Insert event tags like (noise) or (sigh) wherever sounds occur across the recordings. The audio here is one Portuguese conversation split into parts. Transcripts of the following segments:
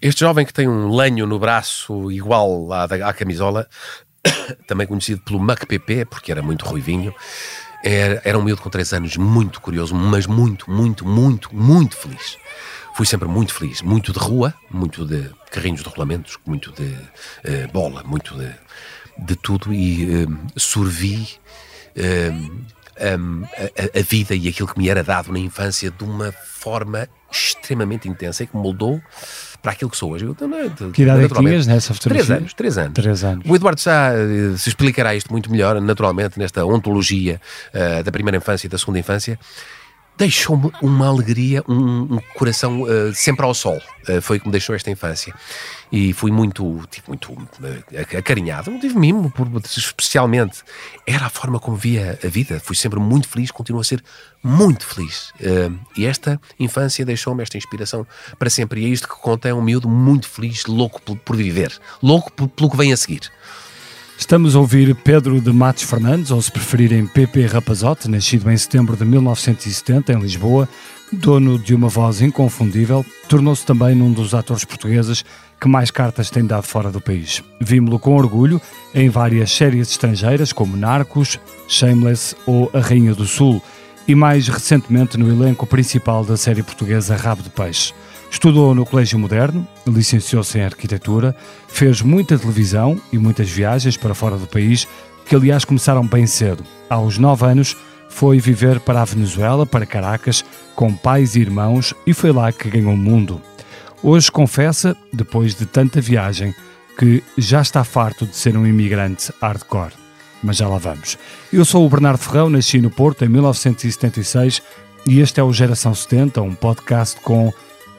Este jovem que tem um lenho no braço igual à, da- à camisola, (coughs) também conhecido pelo Mac PP, porque era muito ruivinho, era, era um miúdo com 3 anos, muito curioso, mas muito, muito, muito, muito feliz. Fui sempre muito feliz, muito de rua, muito de carrinhos de rolamentos, muito de eh, bola, muito de, de tudo e eh, sorvi eh, um, a, a- a vida e aquilo que me era dado na infância de uma forma extremamente intensa e que moldou para aquilo que sou hoje. Eu, não, Que idade é tinhas nessa fotografia? Três anos, três anos. Três anos. O Eduardo já eh, se explicará isto muito melhor, naturalmente, nesta ontologia eh, da primeira infância e da segunda infância. Deixou-me uma alegria, um, um coração eh, sempre ao sol. Eh, foi o que me deixou esta infância. E fui muito, tive muito eh, acarinhado, não tive mimo, por, especialmente. Era a forma como via a vida. Fui sempre muito feliz, continuo a ser muito feliz. E esta infância deixou-me esta inspiração para sempre. E é isto que conta: é um miúdo muito feliz, louco por, por viver, louco pelo que vem a seguir. Estamos a ouvir Pedro de Matos Fernandes, ou se preferirem PP Rapazote, nascido em setembro de 1970 em Lisboa, dono de uma voz inconfundível, tornou-se também num dos atores portugueses que mais cartas tem dado fora do país. Vimos-lo com orgulho em várias séries estrangeiras como Narcos, Shameless ou A Rainha do Sul, e mais recentemente no elenco principal da série portuguesa Rabo de Peixe. Estudou no Colégio Moderno, licenciou-se em Arquitetura, fez muita televisão e muitas viagens para fora do país, que aliás começaram bem cedo. Aos 9 anos, foi viver para a Venezuela, para Caracas, com pais e irmãos, e foi lá que ganhou o mundo. Hoje confessa, depois de tanta viagem, que já está farto de ser um imigrante hardcore. Mas já lá vamos. Eu sou o Bernardo Ferrão, nasci no Porto em 1976 e este é o Geração 70, um podcast com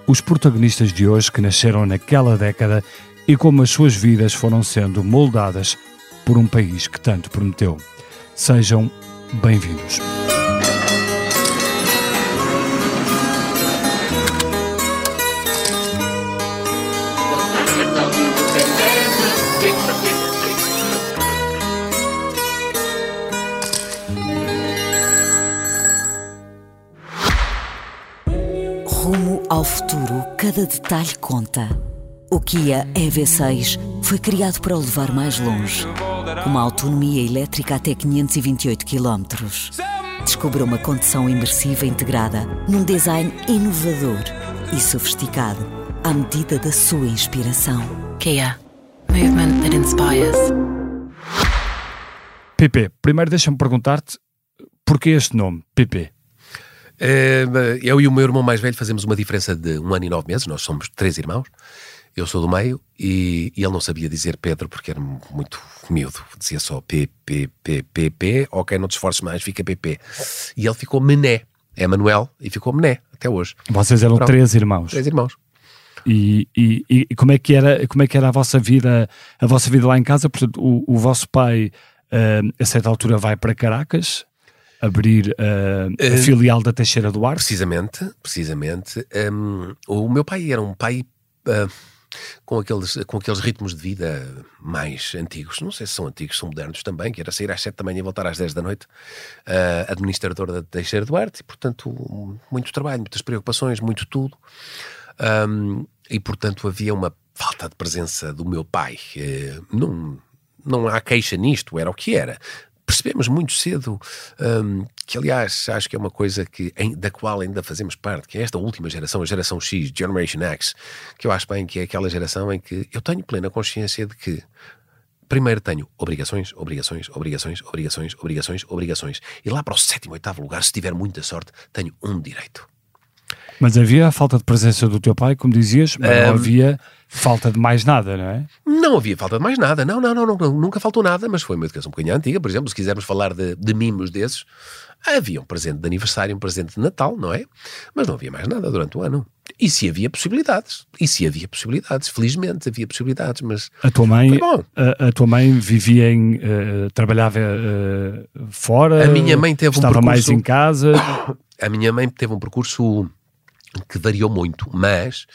os protagonistas de hoje que nasceram naquela década e como as suas vidas foram sendo moldadas por um país que tanto prometeu. Sejam bem-vindos. Cada detalhe conta. O Kia EV6 foi criado para o levar mais longe, com uma autonomia elétrica até 528 km. Descubra uma condução imersiva integrada num design inovador e sofisticado, à medida da sua inspiração. Kia. Movement that inspires. PP, primeiro deixa-me perguntar-te porquê este nome, PP? Eh, Eu e o meu irmão mais velho fazemos uma diferença de um ano e nove meses, nós somos três irmãos. Eu sou do meio e, e ele não sabia dizer Pedro porque era muito miúdo. Dizia só P, P, P, P, P. Ok, não te esforces mais, fica PP. E ele ficou Mené. É Manuel e ficou Mené até hoje. Vocês eram Pronto. três irmãos. Três irmãos. E, e- e como é que era como é que era a vossa vida a vossa vida lá em casa portanto o, o vosso pai ah, a certa altura vai para Caracas abrir ah, a Eh, filial da Teixeira do Arce Precisamente, precisamente. hum, o meu pai era um pai ah, com, aqueles, com aqueles ritmos de vida mais antigos. Não sei se são antigos, são modernos também, que era sair às 7 da manhã e voltar às 10 da noite. ah, administrador da Teixeira do Arte, e portanto, muito trabalho, muitas preocupações, muito tudo. Hum, e portanto, havia uma falta de presença do meu pai. Eh, não, não há queixa nisto, era o que era percebemos muito cedo hum, que, aliás, acho que é uma coisa que, em- da qual ainda fazemos parte, que é esta última geração, a geração X, Generation X, que eu acho bem que é aquela geração em que eu tenho plena consciência de que primeiro tenho obrigações, obrigações, obrigações, obrigações, obrigações, obrigações, e lá para o sétimo, oitavo lugar, se tiver muita sorte, tenho um direito. Mas havia a falta de presença do teu pai como dizias mas não Ahm. havia falta de mais nada não é Não havia falta de mais nada, não, não, não, não, nunca faltou nada, mas foi uma educação um bocadinho antiga. Por exemplo, se quisermos falar de, de mimos desses, havia um presente de aniversário, um presente de Natal, não é? Mas não havia mais nada durante o ano. E se havia possibilidades, e se havia possibilidades, felizmente havia possibilidades, mas a tua mãe a, a tua mãe vivia em eh, trabalhava eh, fora A minha mãe teve um estava percurso- mais em casa (coughs) a minha mãe teve um percurso que variou muito, mas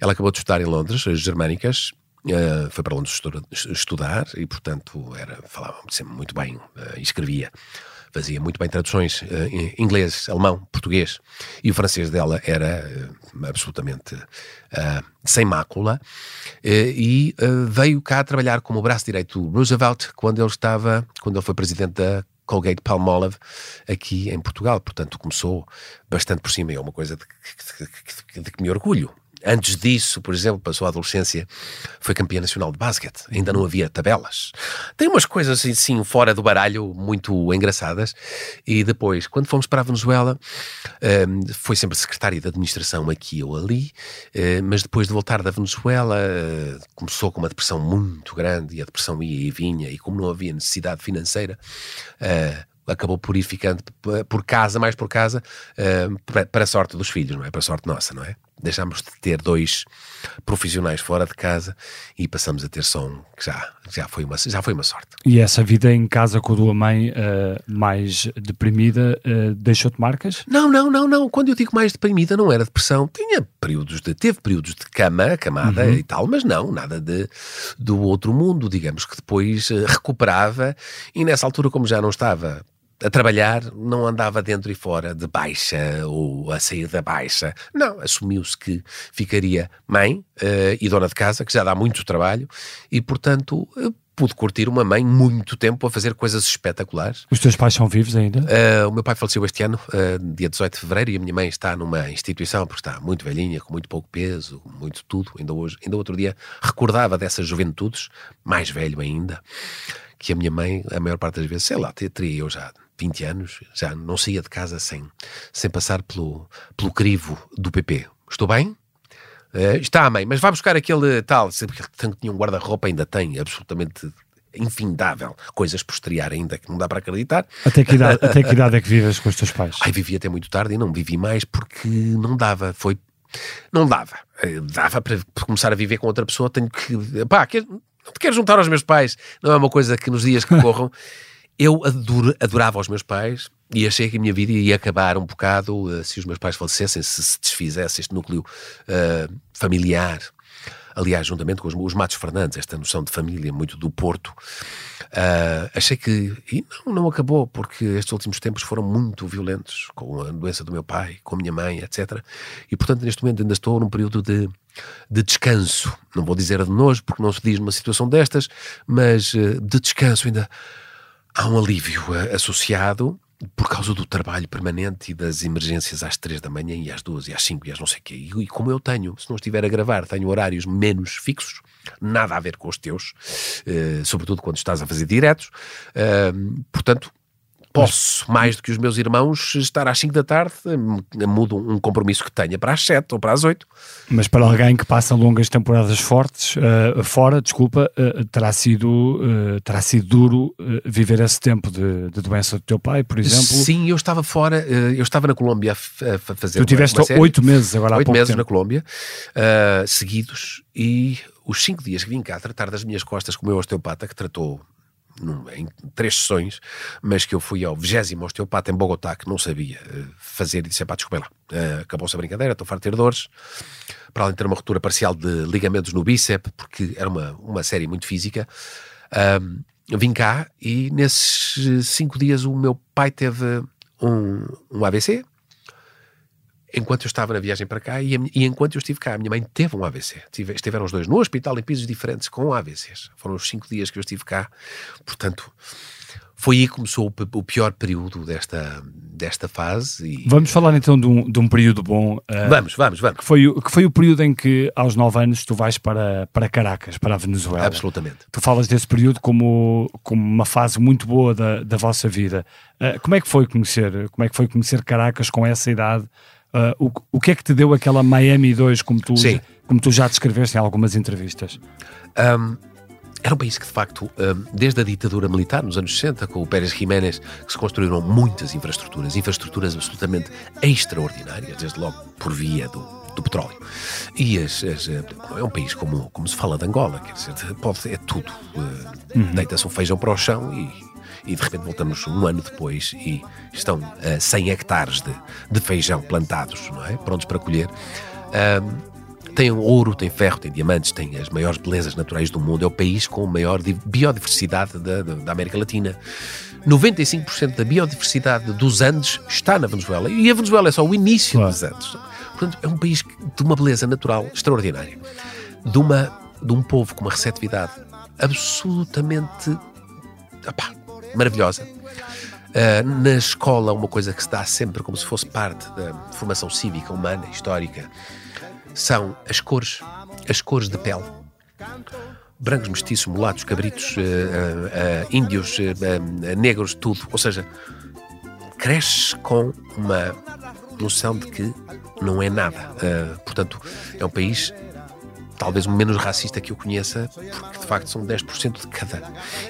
ela acabou de estudar em Londres, as germânicas, eh, foi para Londres estu- estudar e, portanto, era, falava sempre muito bem e escrevia. Fazia muito bem traduções uh, inglês, alemão, português, e o francês dela era uh, absolutamente uh, sem mácula, e veio cá trabalhar como braço direito do Roosevelt quando ele estava, quando ele foi presidente da Colgate Palmolive aqui em Portugal. Portanto, começou bastante por cima. É uma coisa de, de, de, de que me orgulho. Antes disso, por exemplo, passou a adolescência, foi campeã nacional de basquete. Ainda não havia tabelas. Tem umas coisas assim fora do baralho muito engraçadas. E depois, quando fomos para a Venezuela, um, foi sempre secretária de administração aqui ou ali. Uh, mas depois de voltar da Venezuela, uh, começou com uma depressão muito grande e a depressão ia e vinha. E como não havia necessidade financeira, acabou por ir ficando por casa, mais por casa, para a sorte dos filhos, não é? Para a sorte nossa, não é? Deixámos de ter dois profissionais fora de casa e passamos a ter só um, que já, já, foi, uma, já foi uma sorte. E essa vida em casa com a tua mãe uh, mais deprimida uh, deixou-te marcas? Não, não, não, não. Quando eu digo mais deprimida não era depressão. Tinha períodos de, teve períodos de cama, camada uhum. e tal, mas não, nada de, do outro mundo, digamos que depois uh, recuperava e nessa altura como já não estava a trabalhar, não andava dentro e fora de baixa ou a sair da baixa. Não, assumiu-se que ficaria mãe uh, e dona de casa, que já dá muito trabalho, e portanto uh, pude curtir uma mãe muito tempo a fazer coisas espetaculares. Os teus pais são vivos ainda? Uh, o meu pai faleceu este ano, dia 18 de fevereiro, e a minha mãe está numa instituição, porque está muito velhinha, com muito pouco peso, muito tudo. Ainda hoje, ainda outro dia, recordava dessas juventudes, mais velho ainda, que a minha mãe, a maior parte das vezes, sei lá, teria eu já 20 anos, já não saía de casa sem, sem passar pelo, pelo crivo do PP. Estou bem? Uh, está, mãe, mas vai buscar aquele tal, sempre que tinha um guarda-roupa, ainda tem, absolutamente infindável, coisas por estrear ainda que não dá para acreditar. Até que, idade, (laughs) até que idade é que vives com os teus pais? Ai, vivi até muito tarde e não vivi mais porque não dava, foi... Não dava. Eh, dava para começar a viver com outra pessoa, tenho que... Pá, quer, não te quero juntar aos meus pais, não é uma coisa que nos dias que (laughs) corram... Eu ador, adorava os meus pais e achei que a minha vida ia acabar um bocado uh, se os meus pais falecessem, se se desfizesse este núcleo uh, familiar. Aliás, juntamente com os, os Matos Fernandes, esta noção de família muito do Porto, uh, achei que. E não, não acabou, porque estes últimos tempos foram muito violentos com a doença do meu pai, com a minha mãe, etc. E portanto, neste momento, ainda estou num período de, de descanso. Não vou dizer de nojo, porque não se diz numa situação destas, mas de descanso ainda há um alívio eh, associado por causa do trabalho permanente e das emergências às três da manhã e às duas e às cinco e às não sei o quê. E, como eu tenho, se não estiver a gravar, tenho horários menos fixos, nada a ver com os teus, uh, sobretudo quando estás a fazer diretos, uh, portanto, posso, mais do que os meus irmãos, estar às 5 da tarde, mudo um compromisso que tenha para as 7 ou para as 8. Mas para alguém que passa longas temporadas fortes, uh, fora, desculpa, uh, terá, sido, uh, terá sido duro viver esse tempo de, de, doença do teu pai, por exemplo? Sim, eu estava fora, eu estava na Colômbia a, a fazer Tu tiveste oito meses agora Oito meses tempo. na Colômbia, seguidos, e os cinco dias que vim cá tratar das minhas costas com o meu osteopata, que tratou em três sessões, mas que eu fui ao vigésimo osteopata em Bogotá, que não sabia eh, fazer, e disse: pá, desculpa lá, uh, acabou-se a brincadeira, estou farto de ter dores. Para além de ter uma ruptura parcial de ligamentos no bíceps, porque era uma, uma série muito física, uh, vim cá e nesses cinco dias o meu pai teve um, um AVC, enquanto eu estava na viagem para cá e, e, enquanto eu estive cá, a minha mãe teve um AVC. Tive, estiveram os dois no hospital em pisos diferentes com AVCs. Foram os cinco dias que eu estive cá. Portanto, foi aí que começou o, o pior período desta, desta fase. E... Vamos falar então de um, de um período bom. Uh, vamos, vamos, vamos. Que foi, que foi o período em que, aos nove anos, tu vais para, para Caracas, para a Venezuela. Absolutamente. Tu falas desse período como, como uma fase muito boa da, da vossa vida. Uh, como é que foi conhecer? Como é que foi conhecer Caracas com essa idade? Uh, o, o que é que te deu aquela Miami 2, como tu, como tu já descreveste em algumas entrevistas? Um, era um país que, de facto, desde a ditadura militar, nos anos 60, com o Pérez Jiménez, que se construíram muitas infraestruturas, infraestruturas absolutamente extraordinárias, desde logo por via do, do petróleo. E as, as, eh, é um país como, como se fala de Angola, quer dizer, pode, é tudo. Uh, uhum. Deita-se um feijão para o chão e e de repente voltamos um ano depois e estão uh, eh, 100 hectares de, de feijão plantados, não é? Prontos para colher. Um, tem ouro, tem ferro, tem diamantes, tem as maiores belezas naturais do mundo. É o país com a maior biodiversidade da, da América Latina. 95% da biodiversidade dos Andes está na Venezuela. E a Venezuela é só o início claro. dos Andes. Portanto, é um país de uma beleza natural extraordinária. De, uma, de um povo com uma receptividade absolutamente opá, maravilhosa. Uh, na escola, uma coisa que se dá sempre como se fosse parte da formação cívica, humana, histórica, são as cores, as cores de pele. Brancos, mestiços, mulatos, cabritos, uh, uh, índios, negros, tudo. Ou seja, cresce com uma noção de que não é nada. portanto, é um país talvez o menos racista que eu conheça, porque de facto são 10% de cada.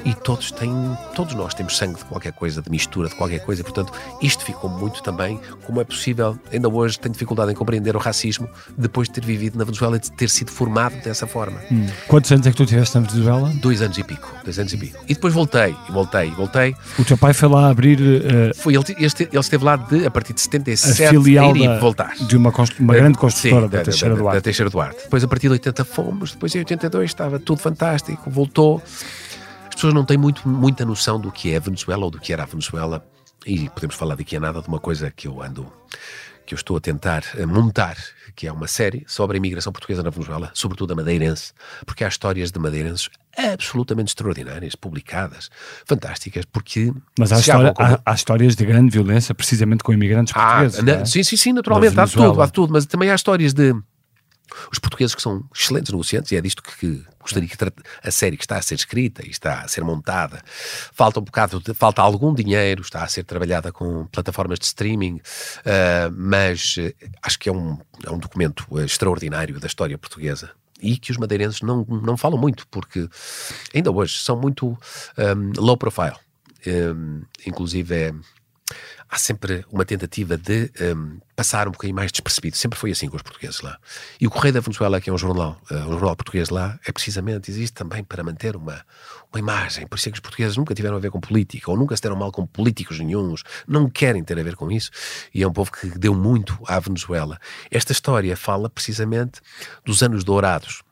E todos têm, todos nós temos sangue de qualquer coisa, de mistura de qualquer coisa, portanto, isto ficou muito também como é possível. Ainda hoje tenho dificuldade em compreender o racismo depois de ter vivido na Venezuela e de ter sido formado dessa forma. Hum. Quantos anos é que tu tiveste na Venezuela? Dois anos e pico, dois anos e pico. E depois voltei, e voltei, e voltei. O teu pai foi lá abrir. Uh, foi, ele, ele, esteve lá de, a partir de 77 a filial ir da, e voltar. De uma, uma grande construtora Sim, da, da, Teixeira Duarte. Da Teixeira Duarte. Depois, a partir de 80, fomos, depois em 82 estava tudo fantástico, voltou. As pessoas não têm muito, muita noção do que é a Venezuela ou do que era a Venezuela, e podemos falar daqui a nada de uma coisa que eu ando que eu estou a tentar montar, que é uma série sobre a imigração portuguesa na Venezuela, sobretudo a madeirense, porque há histórias de madeirenses absolutamente extraordinárias, publicadas, fantásticas, porque... Mas há, história, como... há, há, histórias de grande violência, precisamente com imigrantes ah, portugueses, na, é? Sim, sim, sim, naturalmente, há tudo, há tudo, mas também há histórias de os portugueses que são excelentes negociantes, e é disto que gostaria que a série que está a ser escrita e está a ser montada, falta um bocado, de, falta algum dinheiro, está a ser trabalhada com plataformas de streaming, uh, mas uh, acho que é um, é um documento uh, extraordinário da história portuguesa e que os madeirenses não, não falam muito, porque ainda hoje são muito um, low profile. Um, inclusive é há sempre uma tentativa de um, passar um bocadinho mais despercebido. Sempre foi assim com os portugueses lá. E o Correio da Venezuela, que é um jornal, uh, um jornal português lá, é precisamente, existe também para manter uma, uma imagem. Por isso é que os portugueses nunca tiveram a ver com política, ou nunca se deram mal com políticos nenhums, não querem ter a ver com isso. E é um povo que deu muito à Venezuela. Esta história fala precisamente dos anos dourados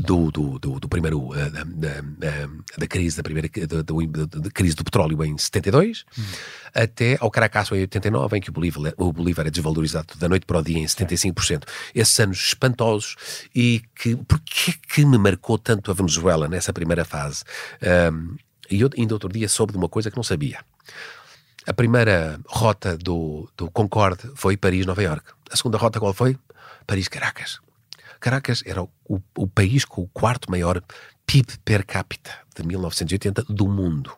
do, do, do, do primeiro uh, da, da, da, crise da primeira da, da, crise do petróleo em 72 hum. até ao Caracasso em 89 em que o Bolívar, o Bolívar é desvalorizado da noite para o dia em 75% esses anos espantosos e que porque que me marcou tanto a Venezuela nessa primeira fase? Um, e eu ainda outro dia soube de uma coisa que não sabia. A primeira rota do, do Concorde foi Paris-Nova York a segunda rota qual foi? Paris-Caracas Caracas era o, o país com o quarto maior PIB per capita de 1980 do mundo.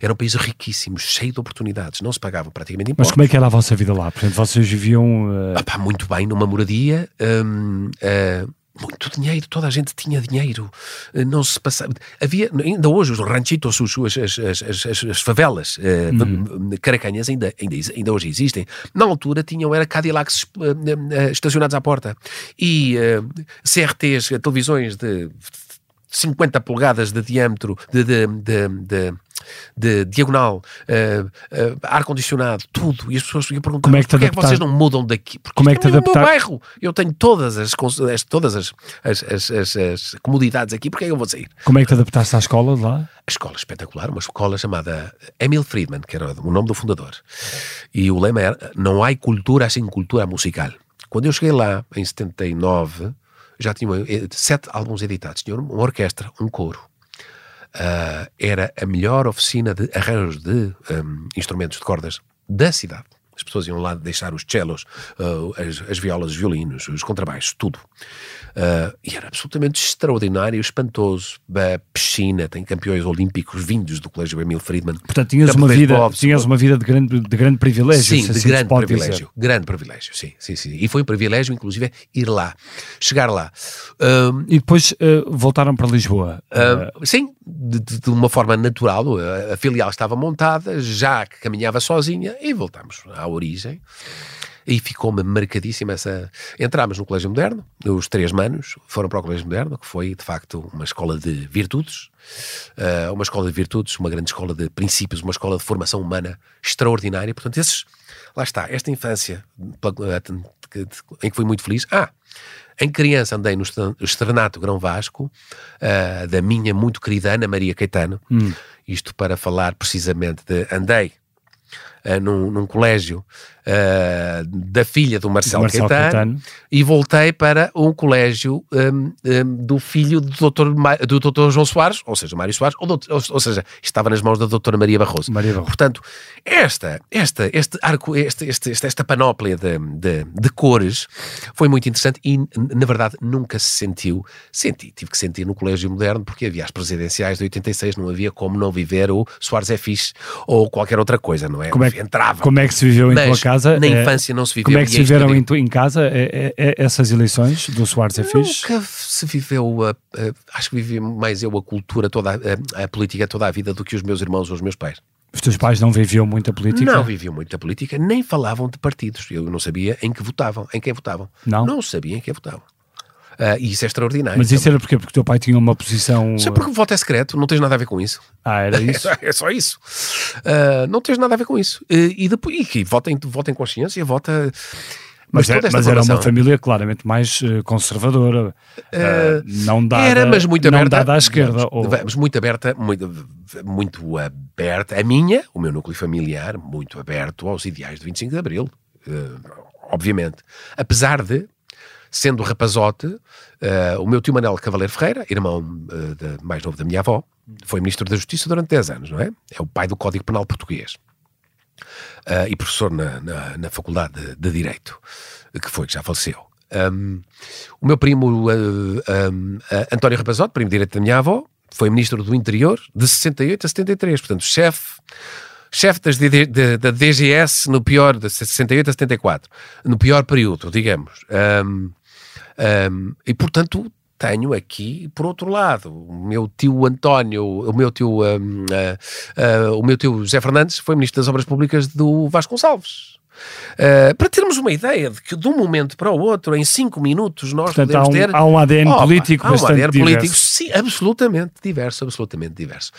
Era um país riquíssimo, cheio de oportunidades, não se pagavam praticamente impostos. Mas como é que era a vossa vida lá? Portanto, vocês viviam... Uh... Muito bem, numa moradia, um, uh, eh, muito dinheiro, toda a gente tinha dinheiro, eh, não se passava. Havia, ainda hoje, os ranchitos, os, as, as, as, as favelas uhum. caracanhas ainda, ainda, ainda hoje existem. Na altura tinham, era Cadillacs uh, estacionados à porta e CRTs, televisões de 50 polegadas de diâmetro, de, de, de, de diagonal, uh, uh, ar-condicionado, tudo. E as pessoas iam perguntar: como é que, é que vocês não mudam daqui? Porque como é que te adaptar... é o meu bairro. Eu tenho todas as, todas as, as, as, as, comodidades aqui, porque é que eu vou sair? Como é que te adaptaste à escola de lá? A escola espetacular, uma escola chamada Emil Friedman, que era o nome do fundador. E o lema era: Não há cultura sem cultura musical. Quando eu cheguei lá, em 79, já tinha sete álbuns editados. Tinha uma orquestra, um coro, uh, era a melhor oficina de arranjos de um, instrumentos de cordas da cidade. As pessoas iam lá deixar os cellos, uh, as, as, violas, os violinos, os contrabaixos, tudo. Uh, e era absolutamente extraordinário, espantoso. A piscina, tem campeões olímpicos vindos do Colégio Emil Friedman. Portanto, tinhas, uma vida, tinhas uma vida de grande, de grande privilégio. Sim, de assim grande privilégio. Dizer. Grande privilégio, sim, sim, sim. E foi um privilégio, inclusive, ir lá, chegar lá. Um, e depois uh, voltaram para Lisboa. Uh, sim, de, de, uma forma natural. A, filial estava montada, já que caminhava sozinha, e voltamos à origem. E ficou-me marcadíssima essa. Entramos no Colégio Moderno, os três manos foram para o Colégio Moderno, que foi de facto uma escola de virtudes, uh, uma escola de virtudes, uma grande escola de princípios, uma escola de formação humana extraordinária. Portanto, esses. Lá está, esta infância em que fui muito feliz. Ah, Em criança andei no Estrenato Grão Vasco, uh, da minha muito querida Ana Maria Caetano, hum. isto para falar precisamente de andei uh, num, num colégio uh, da filha do Marcelo, Marcelo Caetano, Caetano, e voltei para um colégio um, um, do filho do doutor, do doutor João Soares, ou seja, Mário Soares, ou, doutor, ou, ou, seja, estava nas mãos da doutora Maria Barroso. Maria Barroso. Portanto, esta, esta, este arco, este, este, esta, esta panóplia de, de, de, cores foi muito interessante e, na verdade, nunca se sentiu, senti, tive que sentir no colégio moderno, porque havia as presidenciais de 86, não havia como não viver o Soares é fixe ou qualquer outra coisa, não é? Como é que, Entrava. Como é que se viveu em Mas, tua casa? Na é, infância não se viveu. Como é que se viveram em, em, casa é, é, essas eleições do Soares é fixe? Nunca se viveu, a, a, acho que vivi mais eu a cultura, toda a, a, política toda a vida do que os meus irmãos ou os meus pais. Os teus pais não viviam muita política? Não viviam muita política, nem falavam de partidos. Eu não sabia em que votavam, em quem votavam. Não? Não sabia em quem votavam. Uh, e isso é extraordinário. Mas isso era porque, porque o teu pai tinha uma posição. Isso é porque o voto é secreto, não tens nada a ver com isso. Ah, era isso? (laughs) é só isso. Uh, não tens nada a ver com isso. Uh, e depois, e, vota, em, vota em consciência, vota. Mas, mas, é, mas era uma família claramente mais conservadora, uh, não dada, era, mas muito aberta, não dada à esquerda. Ou... Mas muito aberta, muito, muito aberta. A minha, o meu núcleo familiar, muito aberto aos ideais de 25 de Abril, uh, obviamente. Apesar de sendo rapazote, uh, o meu tio Manel Cavaleiro Ferreira, irmão uh, de, mais novo da minha avó, foi Ministro da Justiça durante 10 anos, não é? É o pai do Código Penal Português. Uh, e professor na, na, na Faculdade de, de, Direito, que foi, que já faleceu. Um, o meu primo um, António Rapazote, primo direito da minha avó, foi Ministro do Interior de 68 a 73, portanto, chefe chefe das, da DGS no pior, de 68 a 74, no pior período, digamos. Um, um, e portanto tenho aqui, por outro lado, o meu tio António, o meu tio, um, uh, uh, o meu tio José Fernandes foi Ministro das Obras Públicas do Vasconcelos. Uh, para termos uma ideia de que de um momento para o outro, em cinco minutos, nós Portanto, podemos há um, ter. Há um ADN político há um bastante ADN diverso. político, sim, absolutamente diverso, absolutamente diverso.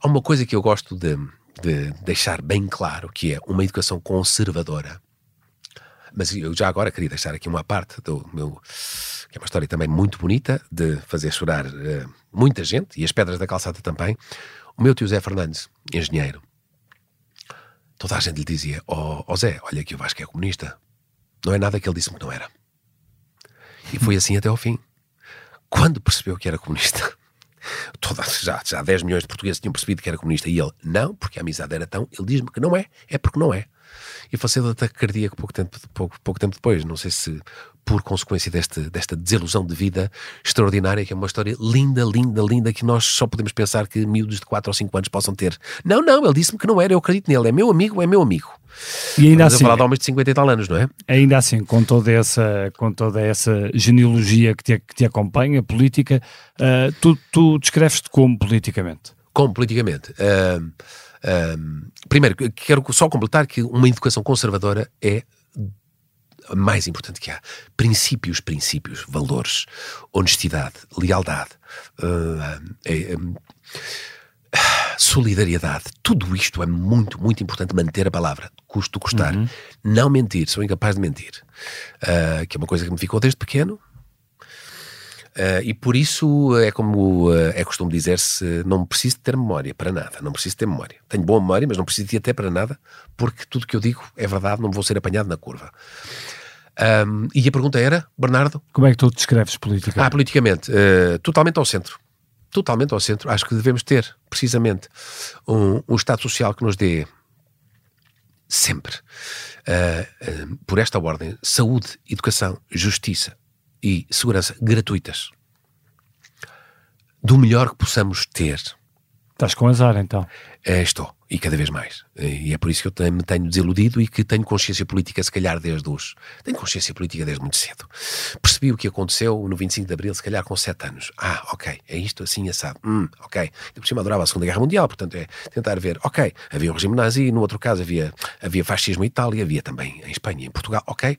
Há uma coisa que eu gosto de, de deixar bem claro que é uma educação conservadora. Mas eu já agora queria deixar aqui uma parte do meu. que é uma história também muito bonita, de fazer chorar uh, muita gente, e as pedras da calçada também. O meu tio Zé Fernandes, engenheiro, toda a gente lhe dizia: Ó oh, oh Zé, olha que o Vasco é comunista. Não é nada que ele disse-me que não era. E foi assim até ao fim. Quando percebeu que era comunista, (laughs) Toda, já, já 10 milhões de portugueses tinham percebido que era comunista e ele, não, porque a amizade era tão. Ele diz-me que não é, é porque não é. E faleceu de ataque cardíaco pouco tempo, pouco, pouco tempo depois. Não sei se por consequência deste, desta desilusão de vida extraordinária, que é uma história linda, linda, linda, que nós só podemos pensar que miúdos de 4 ou 5 anos possam ter. Não, não, ele disse-me que não era, eu acredito nele, é meu amigo, é meu amigo. E ainda Estamos assim, a falar de homens de 50 e tal anos, não é? Ainda assim, com toda essa, com toda essa genealogia que te, que te acompanha, política, uh, tu, tu descreves-te como politicamente? Como politicamente? Uh, uh, primeiro, quero só completar que uma educação conservadora é mais importante que há. Princípios, princípios, valores, honestidade, lealdade, uh, solidariedade. Tudo isto é muito, muito importante manter a palavra, custo custar. Uhum. Não mentir, sou incapaz de mentir. Uh, que é uma coisa que me ficou desde pequeno. Uh, e por isso é como uh, é costume dizer-se: não preciso ter memória para nada, não preciso ter memória. Tenho boa memória, mas não preciso de até para nada, porque tudo que eu digo é verdade, não vou ser apanhado na curva. Um, e a pergunta era, Bernardo? Como é que tu descreves política? Ah, politicamente, uh, totalmente ao centro. Totalmente ao centro. Acho que devemos ter, precisamente, um, um Estado Social que nos dê sempre, por esta ordem, saúde, educação, justiça e segurança gratuitas. Do melhor que possamos ter. Estás com azar, então? estou e cada vez mais. E é por isso que eu me tenho desiludido e que tenho consciência política, se calhar, desde os. Tenho consciência política desde muito cedo. Percebi o que aconteceu no 25 de Abril, se calhar com 7 anos. Ah, ok, é isto assim, assado. Hum, ok. E por cima adorava a Segunda Guerra Mundial, portanto é tentar ver, ok, havia o regime nazi, no outro caso havia, havia fascismo em Itália, havia também em Espanha em Portugal, ok.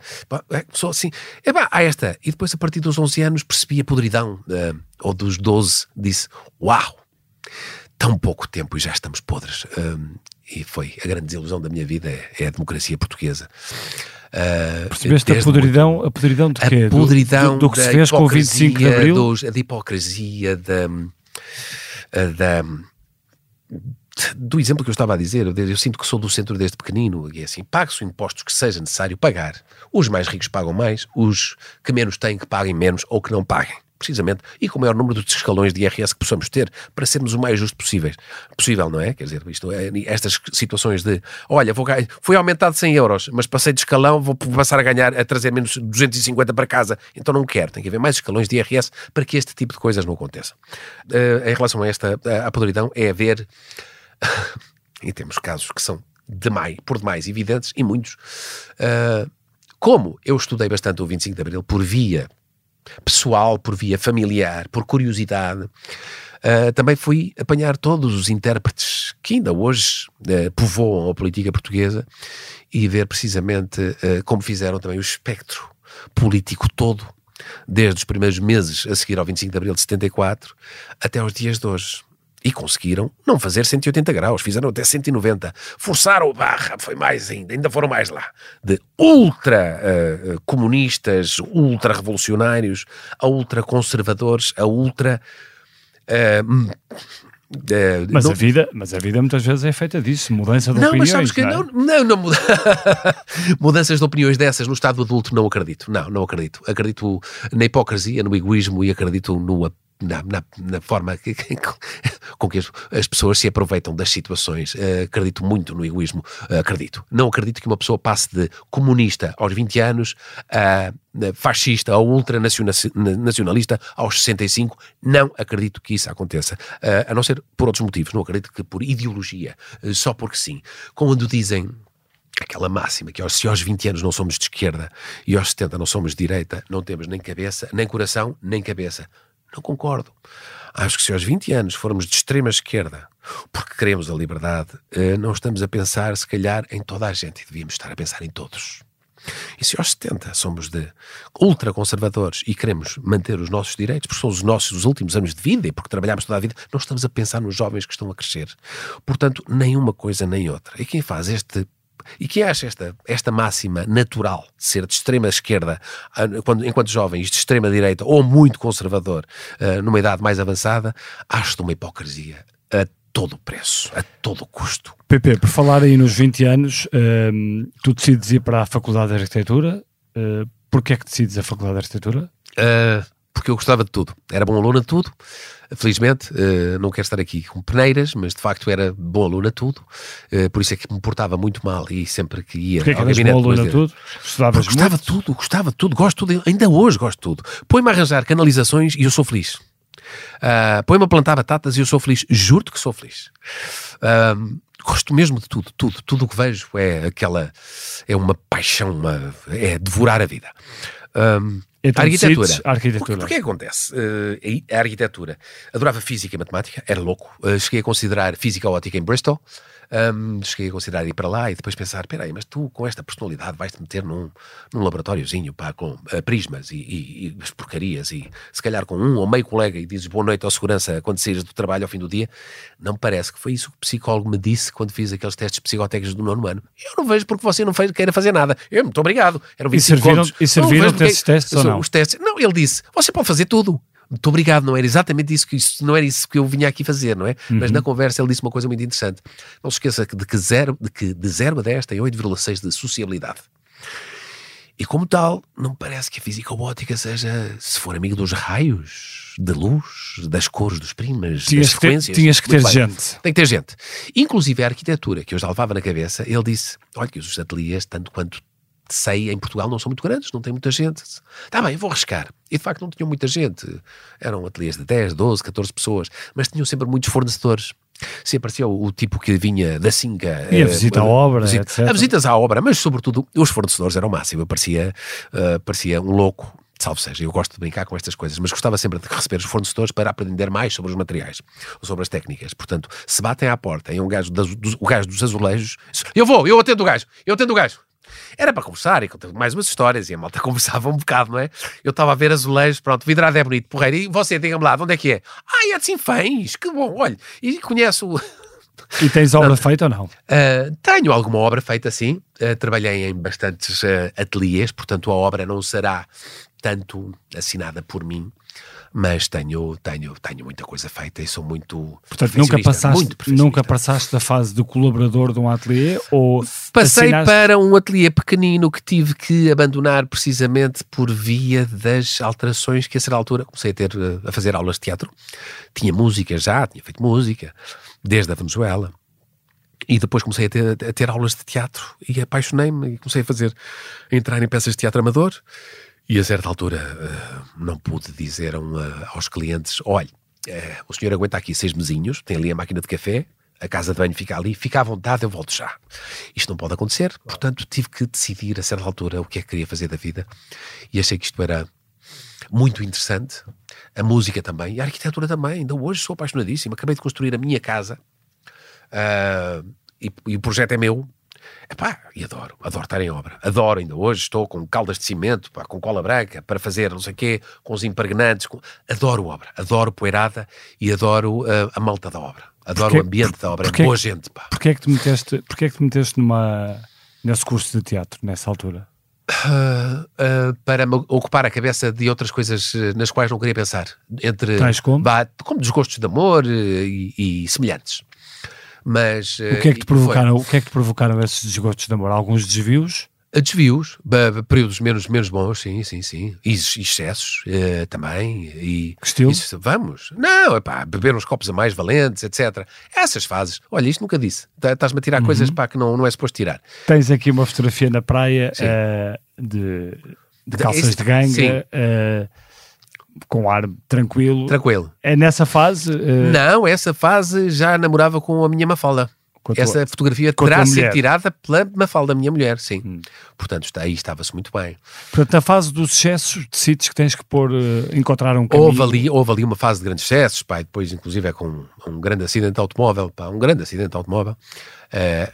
É, só assim. É pá, há esta. E depois, a partir dos 11 anos, percebi a podridão, uh, ou dos 12, disse, uau! Tão pouco tempo e já estamos podres. Um, e foi a grande desilusão da minha vida é, é a democracia portuguesa. Uh, Percebeste a podridão, muito, a podridão de quê? A podridão do, do, do que se fez com o 25 de Abril? Dos, da hipocrisia, da, da, do exemplo que eu estava a dizer, eu, eu sinto que sou do centro desde pequenino, e é assim, pague-se os impostos que seja necessário pagar. Os mais ricos pagam mais, os que menos têm que paguem menos ou que não paguem precisamente, e com o maior número de escalões de IRS que possamos ter, para sermos o mais justo possível, possível não é? Quer dizer, isto é, estas situações de, olha, vou ganhar, foi aumentado 100 euros, mas passei de escalão, vou passar a ganhar, a trazer menos 250 para casa, então não quero, tem que haver mais escalões de IRS para que este tipo de coisas não aconteça. Uh, em relação a esta, a podridão, é haver, (laughs) e temos casos que são demais, por demais evidentes, e muitos, uh, como eu estudei bastante o 25 de Abril por via pessoal, por via familiar, por curiosidade. Uh, também fui apanhar todos os intérpretes que ainda hoje uh, povoam a política portuguesa e ver precisamente uh, como fizeram também o espectro político todo, desde os primeiros meses a seguir ao 25 de abril de 74 até aos dias de hoje. E conseguiram não fazer 180 graus, fizeram até 190. Forçaram o barra, foi mais ainda, ainda foram mais lá. De ultra uh, comunistas, ultra revolucionários, a ultra conservadores, a ultra. Uh, Uh, mas, não... a vida, mas a vida muitas vezes é feita disso, mudança de não, opiniões. Mas sabes que não, não, não, não muda... (laughs) mudanças de opiniões dessas no estado adulto não acredito. Não, não acredito. Acredito na hipocrisia, no egoísmo e acredito no na, na, na forma que, com que as, as, pessoas se aproveitam das situações. Uh, acredito muito no egoísmo, uh, acredito. Não acredito que uma pessoa passe de comunista aos 20 anos a fascista ou ultranacionalista aos 65. Não acredito que isso aconteça. Uh, a não ser por outros motivos. Não acredito que por ideologia, só porque sim. Quando dizem aquela máxima que se aos 20 anos não somos de esquerda e aos 70 não somos de direita, não temos nem cabeça, nem coração, nem cabeça. Não concordo. Acho que se aos 20 anos formos de extrema esquerda, porque queremos a liberdade, eh, não estamos a pensar, se calhar, em toda a gente e devíamos estar a pensar em todos. E se aos 70 somos de ultraconservadores e queremos manter os nossos direitos, porque são os nossos últimos anos de vida e porque trabalhamos toda a vida, não estamos a pensar nos jovens que estão a crescer. Portanto, nem uma coisa nem outra. E quem faz este e que acha esta, esta máxima natural de ser de extrema esquerda, ah, quando, enquanto jovens, de extrema direita ou muito conservador, uh, numa idade mais avançada, acho uma hipocrisia a todo preço, a todo custo. Pepe, por falar aí nos 20 anos, uh, tu decides ir para a Faculdade de Arquitetura. Uh, Porquê é que decides a Faculdade de Arquitetura? Uh, porque eu gostava de tudo. Era bom aluno de tudo. Felizmente, uh, não quero estar aqui com peneiras, mas de facto era bom aluno a tudo. Uh, por isso é que me portava muito mal e sempre que ia Porquê ao que gabinete... bom aluno a tudo? Estudavas gostava de tudo, gostava de tudo, gosto de tudo. Ainda hoje gosto de tudo. Põe-me a arranjar canalizações e eu sou feliz. Uh, Põe-me a plantar batatas e eu sou feliz. Juro-te que sou feliz. Uh, gosto mesmo de tudo, tudo. Tudo o que vejo é aquela... É uma paixão, uma, é devorar a vida. Um, então, arquitetura. A arquitetura. Porque, que acontece? Uh, a arquitetura. Adorava física e matemática, era louco. Uh, cheguei a considerar física ótica em Bristol. Um, cheguei a considerar ir para lá e depois pensar: peraí, mas tu com esta personalidade vais-te meter num, num laboratóriozinho pá, com uh, prismas e, e, e, as porcarias e se calhar com um ou meio colega e dizes boa noite ao segurança quando saís do trabalho ao fim do dia. Não parece que foi isso que o psicólogo me disse quando fiz aqueles testes psicotécnicos do nono ano. Eu não vejo porque você não fez, queira fazer nada. Eu, muito obrigado. Eram 25 e serviram, E serviram esses testes ou não? Os testes. Não, ele disse: você pode fazer tudo muito obrigado, não era exatamente isso que isso, não era isso que eu vinha aqui fazer, não é? Uhum. Mas na conversa ele disse uma coisa muito interessante. Não se esqueça de que zero, de, que de 0 a 10 tem 8,6 de sociabilidade. E como tal, não parece que a física ótica seja, se for amigo dos raios, de luz, das cores dos primas, tinhas das frequências. Ter, tinhas que ter bem. gente. Tem que ter gente. Inclusive a arquitetura, que eu já levava na cabeça, ele disse, olha que os ateliês, tanto quanto sei, em Portugal não são muito grandes, não tem muita gente. Está bem, vou arriscar. E de facto não tinham muita gente. Eram ateliês de 10, 12, 14 pessoas, mas tinham sempre muitos fornecedores. Se aparecia o, o, tipo que vinha da Singa. E a visita à obra, visita, etc. A visitas à obra, mas sobretudo os fornecedores eram o máximo. Eu parecia, uh, parecia um louco salvo seja, eu gosto de brincar com estas coisas, mas gostava sempre de receber os fornecedores para aprender mais sobre os materiais, sobre as técnicas. Portanto, se batem à porta em um gajo, das, o gajo dos azulejos, eu vou, eu atendo o gajo, eu atendo o gajo. Era para conversar e contar mais umas histórias e a malta (laughs) conversava um bocado, não é? Eu estava a ver azulejos, pronto, vidrado é bonito, porreiro, e você, diga-me lá, de onde é que é? Ah, é de Sinfãs, que bom, olha, e conheço E tens obra feita ou não? Uh, tenho alguma obra feita, sim. Uh, trabalhei em bastantes uh, ateliês, portanto a obra não será tanto assinada por mim, mas tenho, tenho, tenho muita coisa feita e sou muito. Portanto, nunca passaste, nunca passaste da fase de colaborador de um ateliê ou. Passei assinaste... para um ateliê pequenino que tive que abandonar precisamente por via das alterações que a certa altura comecei a ter a fazer aulas de teatro. Tinha música já, tinha feito música desde a Venezuela. E depois comecei a ter, a ter aulas de teatro e apaixonei-me e comecei a fazer, a entrar em peças de teatro amador e a certa altura uh, não pude dizer uh, aos clientes: olha, uh, o senhor aguenta aqui seis mesinhos, tem ali a máquina de café, a casa de banho fica ali, fica à vontade, eu volto já. Isto não pode acontecer, portanto tive que decidir a certa altura o que é que queria fazer da vida e achei que isto era muito interessante. A música também, a arquitetura também. Ainda hoje sou apaixonadíssimo. Acabei de construir a minha casa e, e o projeto é meu, Epá, e adoro, adoro estar em obra. Adoro, ainda hoje estou com caldas de cimento, pá, com cola branca, para fazer não sei o quê, com os impregnantes. Com... Adoro obra, adoro poeirada e adoro uh, a malta da obra. Adoro porque, o ambiente da obra, é boa gente. Pá. Porquê é que te meteste, porquê é que te meteste numa, nesse curso de teatro, nessa altura? Uh, uh, para me ocupar a cabeça de outras coisas nas quais não queria pensar. Entre, Tais como? Bah, como desgostos de amor e, e semelhantes. Mas, o que é que te provocaram, o que é que provocaram esses desgostos de amor? Alguns desvios? Desvios, períodos menos, menos bons, sim, sim, sim. E excessos uh, também. E, estilo? Isso, vamos. Não, epá, beber uns copos a mais valentes, etc. Essas fases. Olha, isto nunca disse. Tá, estás-me a tirar uhum. coisas para que não, não é suposto tirar. Tens aqui uma fotografia na praia uh, de, de, calças de, de ganga. Uh, com ar tranquilo. Tranquilo. É nessa fase? Uh... Não, essa fase já namorava com a minha Mafalda. Essa fotografia terá sido tirada pela Mafalda, minha mulher, sim. Hum. Portanto, está, aí estava-se muito bem. Portanto, na fase dos excessos, decides que tens que pôr, uh, encontrar um caminho. Houve ali, houve ali uma fase de grandes excessos, pá, depois, inclusive, é com um, um grande acidente automóvel, pá, um grande acidente automóvel, uh,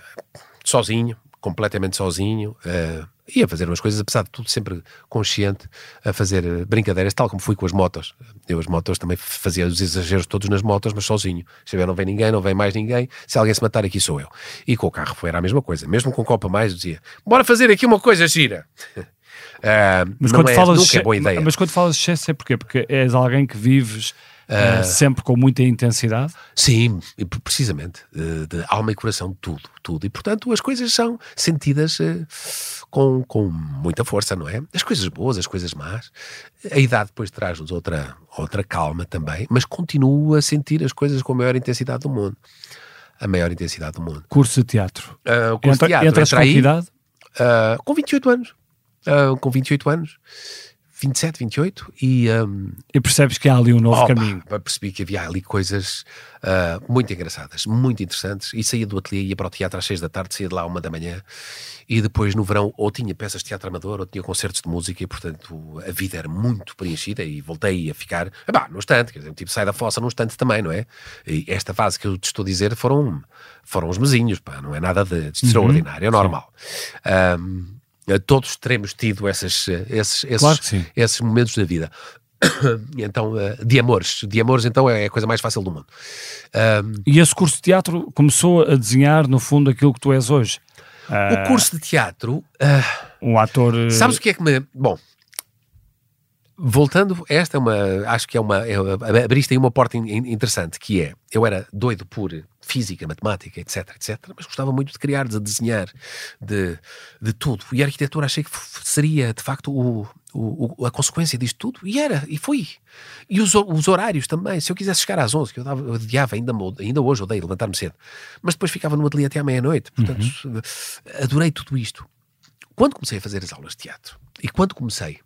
sozinho, completamente sozinho. Uh, e a fazer umas coisas, apesar de tudo, sempre consciente, a fazer brincadeiras, tal como fui com as motos. Eu, as motos, também fazia os exageros todos nas motos, mas sozinho. Se não vem ninguém, não vem mais ninguém, se alguém se matar aqui sou eu. E com o carro foi era a mesma coisa, mesmo com um copo a mais, dizia: bora fazer aqui uma coisa gira. Uh, (laughs) mas, quando é, falas é boa ideia. mas quando falas excesso é porquê? Porque és alguém que vives Uh, sempre com muita intensidade? Sim, precisamente. De, de, alma e coração, tudo, tudo. E portanto as coisas são sentidas uh, com, com muita força, não é? As coisas boas, as coisas más. A idade depois traz-nos outra, outra calma também, mas continuo a sentir as coisas com a maior intensidade do mundo. A maior intensidade do mundo. Curso de teatro. Uh, curso Entra, de teatro. Entras com que idade? com 28 anos. com 28 anos. 27, 28 e... Um, e percebes que há ali um novo opa, caminho. Percebi que havia ali coisas uh, muito engraçadas, muito interessantes e saía do ateliê, ia para o teatro às 6 da tarde, saía de lá uma da manhã e depois no verão ou tinha peças de teatro amador ou tinha concertos de música e portanto a vida era muito preenchida e voltei a ficar, bah, no estante, quer dizer, tipo sai da fossa no estante também, não é? E esta fase que eu te estou a dizer foram, foram os mesinhos, pá, não é nada de, de uhum. extraordinário, é normal. Um, todos teremos tido essas, eh, esses, esses, claro esses momentos da vida. (coughs) então, eh, de amores. De amores, então, é a coisa mais fácil do mundo. Um, e esse curso de teatro começou a desenhar, no fundo, aquilo que tu és hoje? O curso de teatro. Uh, um ator. Sabes o que é que me. Bom, voltando, esta é uma. Acho que é uma. É, abriste aí uma porta interessante, que é. Eu era doido por física, matemática, etc, etc, mas gostava muito de criar, de desenhar, de, de tudo. E a arquitetura achei que seria, de facto, o, o, a consequência disto tudo. E era, e fui. E os, os horários também. Se eu quisesse chegar às 11, que eu, dava, eu odiava, ainda, ainda hoje odeio levantar-me cedo, mas depois ficava no ateliê até à meia-noite. Portanto, uhum. adorei tudo isto. Quando comecei a fazer as aulas de teatro, e quando comecei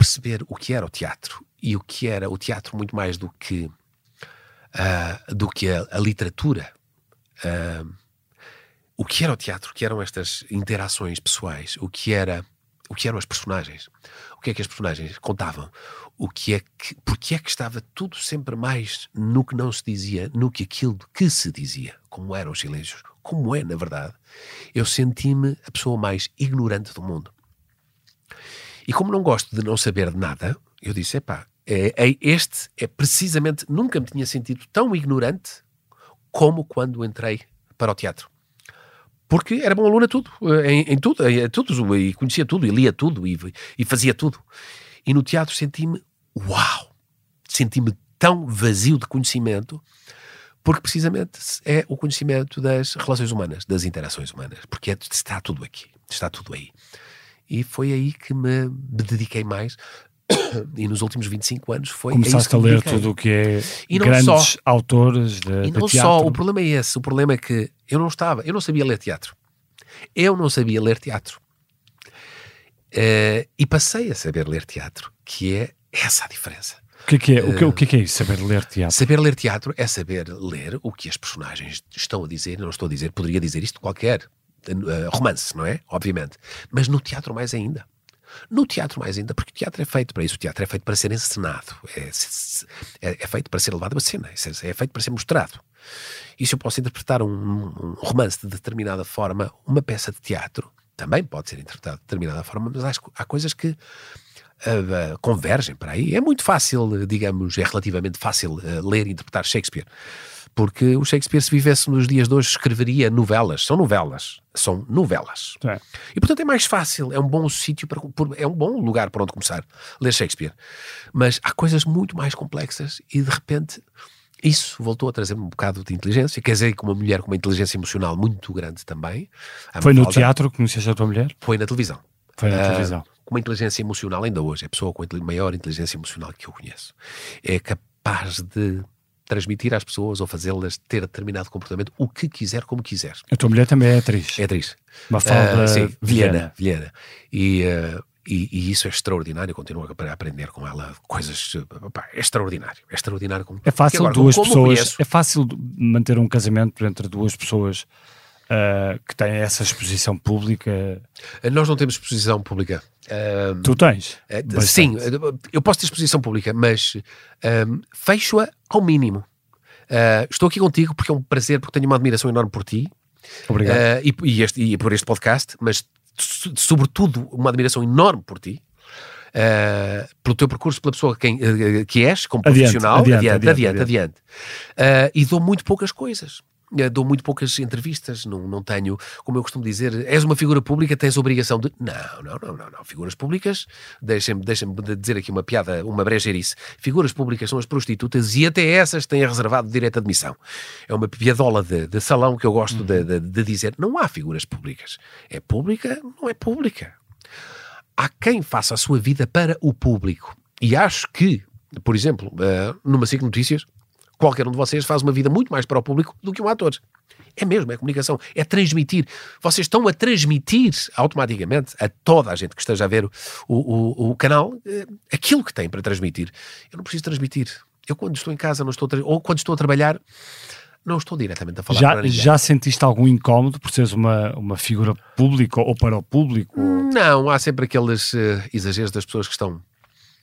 perceber o que era o teatro, e o que era o teatro muito mais do que uh, do que a, a literatura. Uh, o que era o teatro, o que eram estas interações pessoais, o que era o que eram as personagens, o que é que as personagens contavam, o que é que, porque é que estava tudo sempre mais no que não se dizia, no que aquilo que se dizia, como eram os silêncios, como é na verdade, eu senti-me a pessoa mais ignorante do mundo. E como não gosto de não saber de nada, eu disse, epá, é, é, este é precisamente, nunca me tinha sentido tão ignorante como quando entrei para o teatro. Porque era bom aluno a tudo, eh, em, em tudo, em, tudo, e conhecia tudo, e lia tudo, e, e fazia tudo. E no teatro senti-me, uau! Senti-me tão vazio de conhecimento, porque precisamente é o conhecimento das relações humanas, das interações humanas, porque é, está tudo aqui, está tudo aí. E foi aí que me, me dediquei mais (coughs) e nos últimos 25 anos foi Começaste a ler tudo o que é e grandes só, autores de, E não de só, o problema é esse, o problema é que eu não estava, eu não sabia ler teatro. Eu não sabia ler teatro. Uh, e passei a saber ler teatro, que é essa a diferença. O que é, que é, o que, o que é isso, saber ler teatro? Saber ler teatro é saber ler o que as personagens estão a dizer, eu não estou a dizer, poderia dizer isto qualquer romance, não é? Obviamente. Mas no teatro mais ainda. No teatro, mais ainda, porque o teatro é feito para isso, o teatro é feito para ser encenado, é, é, é feito para ser levado a cena, é, é, feito para ser mostrado. E se eu posso interpretar um, um, romance de determinada forma, uma peça de teatro também pode ser interpretada de determinada forma, mas há, há coisas que uh, uh, convergem para aí. É muito fácil, digamos, é relativamente fácil uh, ler e interpretar Shakespeare porque o Shakespeare, se vivesse nos dias de hoje, escreveria novelas. São novelas. São novelas. É. E portanto é mais fácil, é um bom sítio para. É um bom lugar para onde começar ler Shakespeare. Mas há coisas muito mais complexas e de repente. Isso voltou a trazer um bocado de inteligência. Quer dizer, que uma mulher com uma inteligência emocional muito grande também. Foi no teatro que conheceste a tua mulher? Foi na televisão. Foi na televisão. Uh, com uma inteligência emocional, ainda hoje, é a pessoa com a maior inteligência emocional que eu conheço. É capaz de transmitir às pessoas ou fazê-las ter determinado comportamento, o que quiser, como quiser. A tua mulher também é atriz. É atriz. Uma uh, sim, Viana. Viana. E, uh, e, e, isso é extraordinário, eu continuo a aprender com ela coisas, opa, é extraordinário, é extraordinário. Como, é fácil agora, duas pessoas, é fácil manter um casamento entre duas pessoas uh, que têm essa exposição pública? Nós não temos exposição pública. Um, tu tens? Uh, sim, eu posso ter exposição pública, mas um, fecho-a ao mínimo. Uh, estou aqui contigo porque é um prazer, porque tenho uma admiração enorme por ti. Obrigado. E, e, este, e, por este podcast, mas sobretudo uma admiração enorme por ti. Pelo teu percurso, pela pessoa quem, que és, como adiante, profissional, adiante, adiante, adiante. adiante, adiante. e dou muito poucas coisas. Eh, dou muito poucas entrevistas, não, não tenho, como eu costumo dizer, és uma figura pública, tens obrigação de. Não, não, não, não, não. Figuras públicas, deixem-me deixem dizer aqui uma piada, uma brejeirice. Figuras públicas são as prostitutas e até essas têm reservado direito de admissão. É uma piadola de, de salão que eu gosto uhum. de, de, de dizer. Não há figuras públicas. É pública, não é pública. Há quem faça a sua vida para o público. E acho que, por exemplo, uh, numa SIC Notícias, qualquer um de vocês faz uma vida muito mais para o público do que um ator. É mesmo, é comunicação, é transmitir. Vocês estão a transmitir automaticamente a toda a gente que esteja a ver o, o, o canal eh, aquilo que tem para transmitir. Eu não preciso transmitir. Eu, quando estou em casa, não estou ou quando estou a trabalhar, não estou diretamente a falar já, para ninguém. Já sentiste algum incómodo por seres uma, uma figura pública ou para o público? Não, há sempre aqueles uh, exageros das pessoas que estão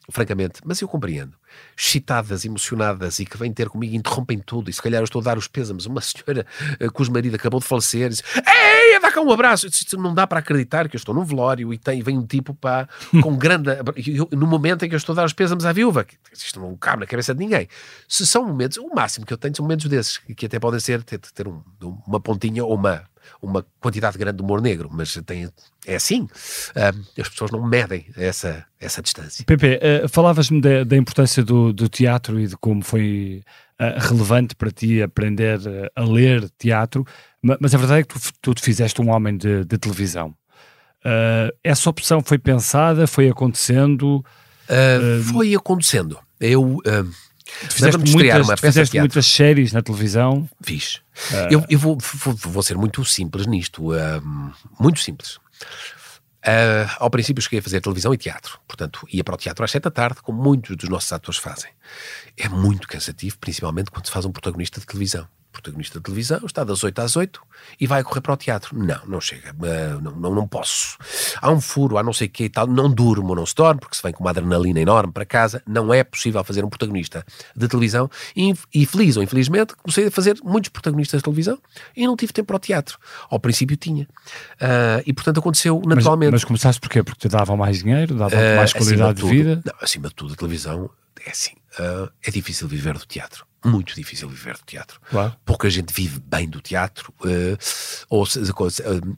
francamente, mas eu compreendo. Excitadas, emocionadas e que vêm ter comigo, interrompem tudo. E se calhar eu estou a dar os pêsames. Uma (laughs) senhora uh, cujo marido acabou de falecer diz: Ei, dá cá um abraço. Isto não dá para acreditar que eu estou num velório e tem, vem um tipo pá, com (laughs) grande. Eu, no momento em que eu estou a dar os pêsames à viúva, que isto não cabe na cabeça de ninguém. Se são momentos, o máximo que eu tenho são momentos desses, que até podem ser ter, ter um, uma pontinha ou uma uma quantidade grande de humor negro, mas tem, é assim. Uh, as pessoas não medem essa, essa distância. Pepe, uh, falavas-me da, da, importância do, do, teatro e de como foi uh, relevante para ti aprender a ler teatro, mas a verdade é que tu, tu te fizeste um homem de, de televisão. essa opção foi pensada, foi acontecendo? foi acontecendo. Eu Fizeste, muitas, fizeste muitas séries na televisão? Fiz. Uh... Eu, eu vou, vou, vou, ser muito simples nisto. Muito simples. Uh, ao princípio cheguei a fazer televisão e teatro, portanto ia para o teatro às sete da tarde, como muitos dos nossos atores fazem. É muito cansativo, principalmente quando se faz um protagonista de televisão protagonista de televisão, está das 8 às 8 e vai correr para o teatro. Não, não chega, uh, não, não, não posso. Há um furo, há não sei o que e tal, não durmo, não se dorme, porque se vem com uma adrenalina enorme para casa, não é possível fazer um protagonista de televisão. E, e feliz ou infelizmente, comecei a fazer muitos protagonistas de televisão e não tive tempo para o teatro. Ao princípio tinha. Uh, e portanto aconteceu naturalmente. Mas, mas começaste porquê? Porque te davam mais dinheiro, davam uh, mais qualidade de, tudo, vida? Não, acima de tudo, a televisão é assim, uh, é difícil viver do teatro muito difícil viver do teatro. Claro. Pouca gente vive bem do teatro uh, ou,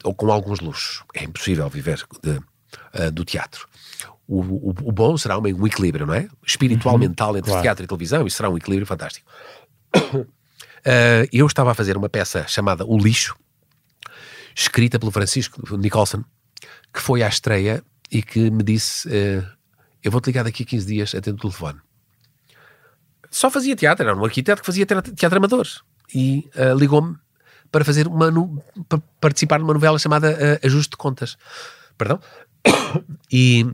ou, com alguns luxos. É impossível viver de, uh, do teatro. O, o, o, bom será um, equilíbrio, não é? Espiritual, uhum, mental entre claro. teatro e televisão, e será um equilíbrio fantástico. Uh, (coughs) eu estava a fazer uma peça chamada O Lixo, escrita pelo Francisco Nicholson, que foi à estreia e que me disse: Eu vou-te ligar daqui a 15 dias, atendo o telefone. Só fazia teatro, era um arquiteto que fazia teatro, teatro amador. E uh, ligou-me para fazer uma para participar numa novela chamada uh, Ajuste de Contas. Perdão? (coughs) E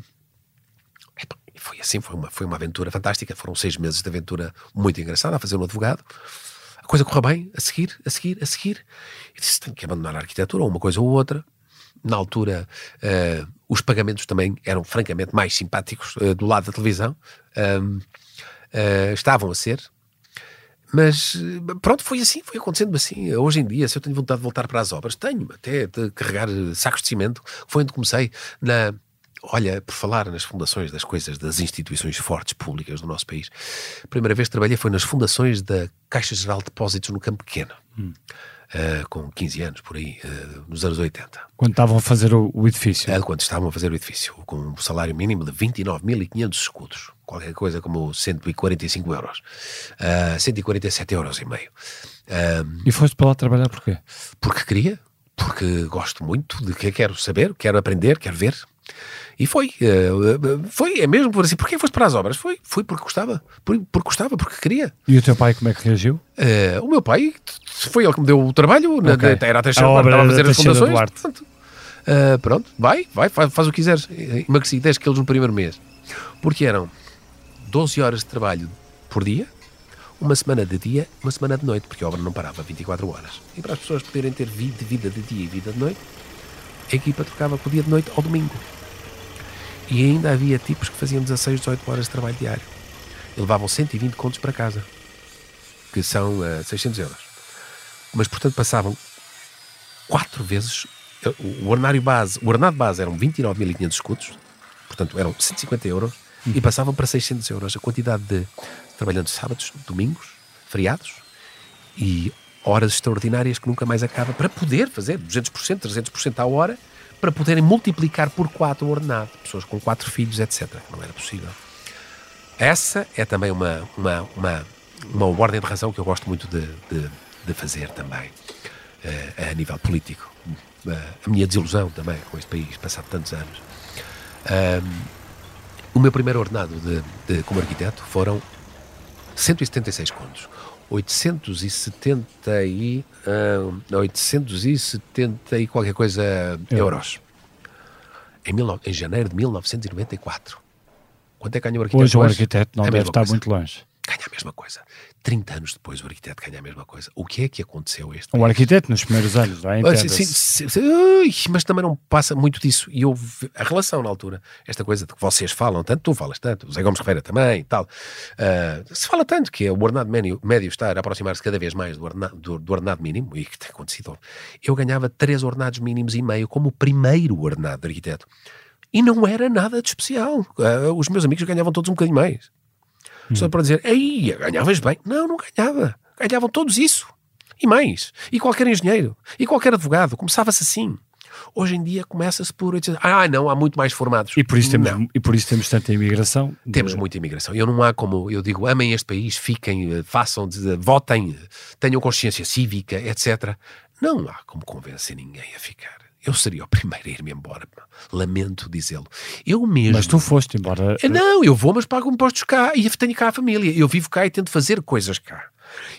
foi assim, foi uma, foi uma aventura fantástica. Foram seis meses de aventura muito engraçada a fazer um advogado. A coisa correu bem, a seguir, a seguir, a seguir. E disse: tenho que abandonar a arquitetura, ou uma coisa ou outra. Na altura, uh, os pagamentos também eram francamente mais simpáticos uh, do lado da televisão. Uh, estavam a ser. Mas pronto, foi assim, foi acontecendo assim. Hoje em dia, se eu tenho vontade de voltar para as obras, tenho até de carregar sacos de cimento. Foi onde comecei na, olha, por falar nas fundações das coisas, das instituições fortes públicas do nosso país, a primeira vez que trabalhei foi nas fundações da Caixa Geral de Depósitos no Campo Pequeno. Hum. Uh, com 15 anos, por aí, uh, nos anos 80. Quando estavam a fazer o, o edifício? É, quando estavam a fazer o edifício, com um salário mínimo de 29.500 escudos, qualquer coisa como 145 euros, uh, 147 euros e meio. Uh, e foste para lá trabalhar porquê? Porque queria, porque gosto muito de que quero saber, quero aprender, quero ver. E foi, uh, foi, é mesmo por assim. Porquê foste para as obras? Foi, foi porque gostava, por, porque gostava, porque queria. E o teu pai como é que reagiu? Uh, o meu pai, foi ele que me deu o trabalho, okay. na, era a terceira parte, estava a fazer as fundações. Pronto. Uh, pronto, vai, vai, faz, faz o que quiseres. Emagreci 10 quilos no primeiro mês. Porque eram 12 horas de trabalho por dia, uma semana de dia, uma semana de noite, porque a obra não parava 24 horas. E para as pessoas poderem ter vida, vida de dia e vida de noite, a equipa trocava com o dia de noite ao domingo. E ainda havia tipos que faziam 16, 18 horas de trabalho diário. E levavam 120 contos para casa, que são uh, eh, 600 euros. Mas, portanto, passavam quatro vezes. Eh, o ordenário base, o ordenado base eram 29.500 escudos, portanto, eram 150 euros, uhum. e passavam para 600 euros a quantidade de. trabalhando sábados, domingos, feriados e horas extraordinárias que nunca mais acaba para poder fazer 200%, 300% à hora para poderem multiplicar por 4 o ordenado. Pessoas com 4 filhos, etc. Não era possível. Essa é também uma, uma, uma, uma ordem de razão que eu gosto muito de, de, de fazer também, uh, a nível político. Uh, a minha desilusão também com este país, passado tantos anos. O meu primeiro ordenado de, de, como arquiteto foram 176 contos. 870 e, uh, ah, 870 e qualquer coisa euros. Em, mil, em janeiro de 1994. Quanto é que ganha o arquiteto hoje? Hoje o arquiteto não é deve estar coisa. muito longe ganha a mesma coisa. 30 anos depois o arquiteto ganha a mesma coisa. O que é que aconteceu este O arquiteto nos primeiros anos, não é? Sim, sim, sim, mas também não passa muito disso. E houve a relação na altura, esta coisa de que vocês falam tanto, tu falas tanto, o Zé Gomes Ferreira também e tal. Uh, se fala tanto que é o ordenado médio, médio está a aproximar-se cada vez mais do ordenado, do, do ordenado mínimo, e que tem acontecido. Eu ganhava três ordenados mínimos e meio como o primeiro ordenado de arquiteto. E não era nada de especial. Uh, os meus amigos ganhavam todos um bocadinho mais. Hum. Só para dizer, aí, ganhavas bem. Não, não ganhava. Ganhavam todos isso. E mais. E qualquer engenheiro. E qualquer advogado. Começava-se assim. Hoje em dia começa-se por dizer, ah, não, há muito mais formados. E por isso temos, e por isso temos tanta imigração. De... Temos muita imigração. Eu não há como, eu digo, amem este país, fiquem, façam, votem, tenham consciência cívica, etc. Não há como convencer ninguém a ficar eu seria o primeiro a ir-me embora. Lamento dizê-lo. Eu mesmo. Mas tu foste embora. Eh, não, eu vou, mas pago impostos cá e tenho cá a família. Eu vivo cá e tento fazer coisas cá.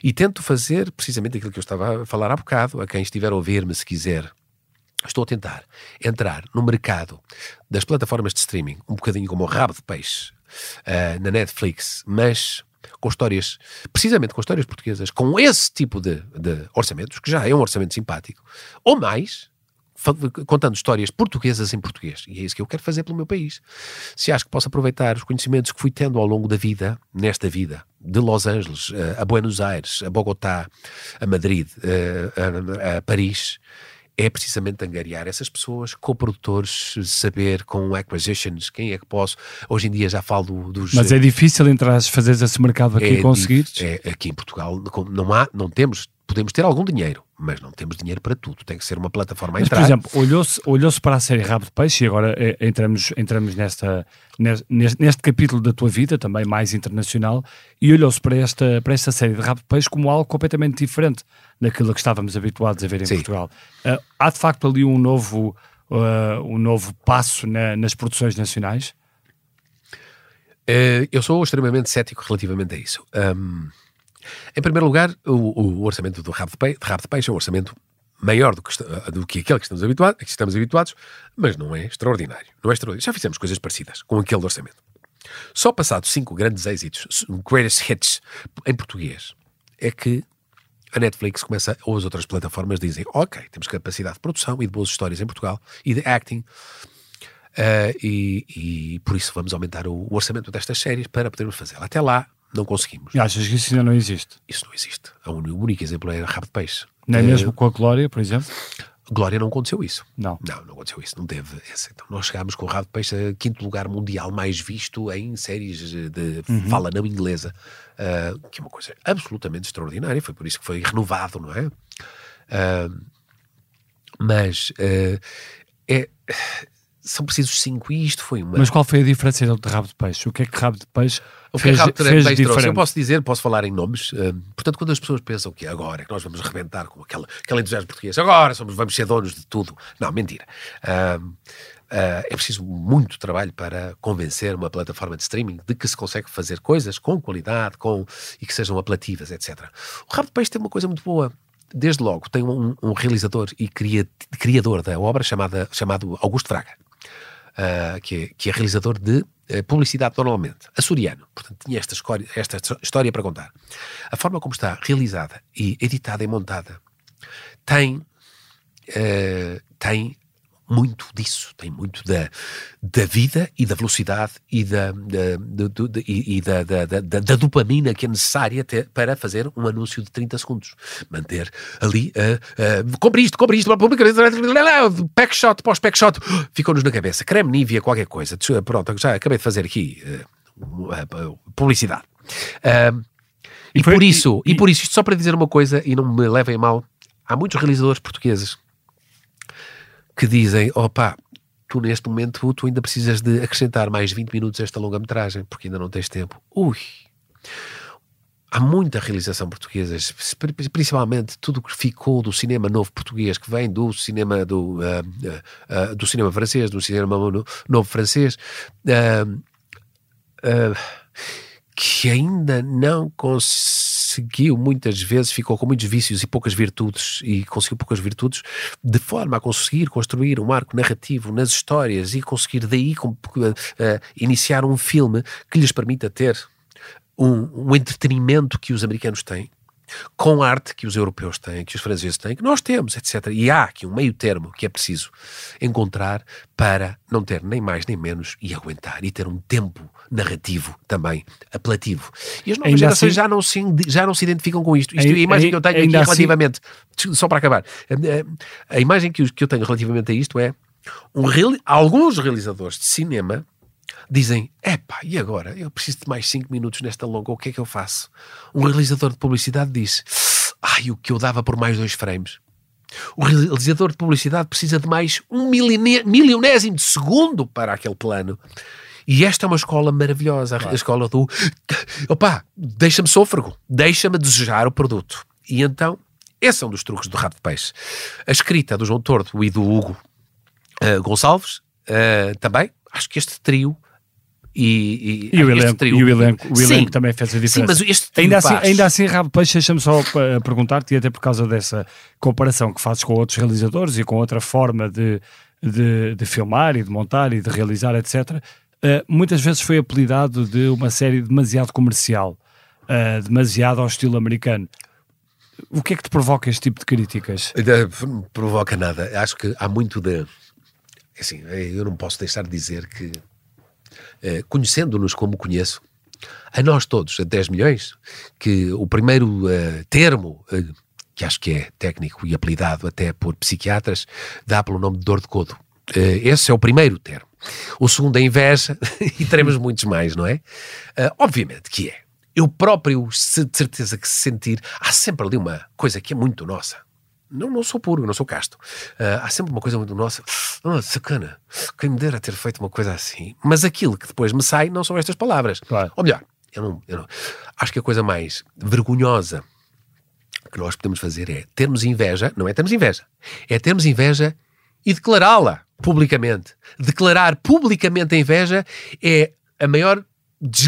E tento fazer precisamente aquilo que eu estava a falar há bocado. A quem estiver a ouvir-me, se quiser, estou a tentar entrar no mercado das plataformas de streaming, um bocadinho como o rabo de peixe uh, na Netflix, mas com histórias, precisamente com histórias portuguesas, com esse tipo de, de orçamentos, que já é um orçamento simpático, ou mais, contando histórias portuguesas em português. E é isso que eu quero fazer pelo meu país. Se acho que posso aproveitar os conhecimentos que fui tendo ao longo da vida, nesta vida, de Los Angeles a Buenos Aires, a Bogotá, a Madrid, a, a, a Paris, é precisamente angariar essas pessoas, co-produtores, saber com acquisitions, quem é que posso. Hoje em dia já falo dos. Mas é difícil entrar, fazer esse mercado aqui é e conseguir. É, aqui em Portugal não há, não temos, podemos ter algum dinheiro, mas não temos dinheiro para tudo. Tem que ser uma plataforma a Mas, entrar. por exemplo, olhou-se olhou para a série Rabo de Peixe e agora eh, entramos, entramos nesta, neste, neste capítulo da tua vida, também mais internacional, e olhou-se para esta, para esta série de Rabo de Peixe como algo completamente diferente daquilo que estávamos habituados a ver em Sim. Portugal. Uh, há de facto ali um novo, uh, um novo passo na- nas produções nacionais? Eh, eu sou extremamente cético relativamente a isso. Ahm, em primeiro lugar, o, o orçamento do Rabo de, Peixe, de Rabo de Peixe é um orçamento maior do que, do que aquele que estamos, habituados, que estamos habituados, mas não é extraordinário. Não é extraordinário. Já fizemos coisas parecidas com aquele orçamento. Só passado cinco grandes êxitos, greatest hits em português, é que a Netflix começa, ou as outras plataformas dizem, ok, temos capacidade de produção e de boas histórias em Portugal e de acting, Uh, e, e por isso vamos aumentar o, o orçamento destas séries para podermos fazê-la. Até lá, não conseguimos. E achas que isso ainda não existe? Isso não existe. O único, exemplo é Rabo de Peixe. Nem Uh, mesmo com a Glória, por exemplo? Glória não aconteceu isso. Não. Não, não aconteceu isso. Não teve esse. Então, nós chegámos com o Rabo de Peixe a quinto lugar mundial mais visto em séries de fala não inglesa, uh, que é uma coisa absolutamente extraordinária. Foi por isso que foi renovado, não é? Uh, mas uh, é, são precisos cinco e isto foi uma. Mas qual foi a diferença de Rabo de Peixe? O que é que Rabo de Peixe O fez, fez diferente? Eu posso dizer, posso falar em nomes. hum, portanto, quando as pessoas pensam que agora é que nós vamos arrebentar com aquele, aquele entusiasmo português, agora somos, vamos ser donos de tudo. Não, mentira. Ah, é preciso muito trabalho para convencer uma plataforma de streaming de que se consegue fazer coisas com qualidade com, e que sejam apelativas, etc. O Rabo de Peixe tem uma coisa muito boa. Desde logo, tem um, um realizador e cria- criador da obra chamada, chamado Augusto Fraga uh, que, que é realizador de uh, publicidade normalmente, açoriano. Portanto, tinha esta, escória- esta história para contar. A forma como está realizada e editada e montada tem, uh, tem muito disso, tem muito da, da vida e da velocidade e da, da, do- de- e, e da, da, da, da- da dopamina que é necessária para fazer um anúncio de 30 segundos. Manter ali, uh, uh, compre isto, compre isto, pack shot pós pack shot, ficou-nos na cabeça. Creme Nivea, qualquer coisa. Pronto, já acabei de fazer aqui uh, uh, publicidade. Um, e, foi- por isso, e- e, por isso, isto só para dizer uma coisa, e não me levem mal, há muitos realizadores portugueses que dizem: opá, tu neste momento tu ainda precisas de acrescentar mais 20 minutos a esta longa-metragem, porque ainda não tens tempo. Ui! Há muita realização portuguesa, pri- principalmente tudo que ficou do cinema novo português, que vem do cinema do, ah, ah, do cinema francês, do cinema no- novo francês, ah, que ainda não conseguiu, muitas vezes ficou com muitos vícios e poucas virtudes, e conseguiu poucas virtudes, de forma a conseguir construir um arco narrativo nas histórias e conseguir daí com- eh, iniciar um filme que lhes permita ter um, um entretenimento que os americanos têm, com arte que os europeus têm, que os franceses têm, que nós temos, etc. E há aqui um meio termo que é preciso encontrar para não ter nem mais nem menos e aguentar e ter um tempo narrativo também apelativo. E as novas Ainda gerações assim- já, não se, já não se identificam com isto. Isto é a imagem que eu tenho aqui ainda assim- relativamente, só para acabar, a, a imagem que, eu- tenho relativamente a isto é um alguns realizadores de cinema dizem: epá, e agora? Eu preciso de mais 5 minutos nesta longa, o que é que eu faço? Um realizador de publicidade diz: ai, o que eu dava por mais dois frames. O realizador de publicidade precisa de mais um milionésimo de segundo para aquele plano. E esta é uma escola maravilhosa, a escola do opá, deixa-me sôfrego, deixa-me desejar o produto. E então, esse é um dos truques do rabo de peixe. A escrita do João Tordo e do Hugo uh, Gonçalves uh, também, acho que este trio e, E o este elenco, trio- e o elenco, o Sim. elenco também fez a diferença. Sim, mas este ainda, assim, faz. ainda assim, Rabo Peixe, deixa-me só uh, perguntar-te, e até por causa dessa comparação que fazes com outros realizadores e com outra forma de, de, de filmar e de montar e de realizar, etc., uh, muitas vezes foi apelidado de uma série demasiado comercial, uh, demasiado ao estilo americano. O que é que te provoca este tipo de críticas? Ainda Não provoca nada. Acho que há muito de. Assim, eu não posso deixar de dizer que, eh, conhecendo-nos como conheço, a nós todos, a 10 milhões, que o primeiro eh, termo eh, que acho que é técnico e apelidado até por psiquiatras, dá pelo nome de dor de codo. Esse é o primeiro termo. O segundo é inveja, (laughs) e teremos muitos mais, não é? Obviamente que é. Eu próprio, de certeza que se sentir, há sempre ali uma coisa que é muito nossa. Não, não sou puro, não sou casto. Uh, há sempre uma coisa muito nossa. Oh, sacana, quem me dera ter feito uma coisa assim. Mas aquilo que depois me sai não são estas palavras. Claro. Ou melhor, eu não, eu não. Acho que a coisa mais vergonhosa que nós podemos fazer é termos inveja, não é termos inveja, é termos inveja e declará-la publicamente. Declarar publicamente a inveja é a maior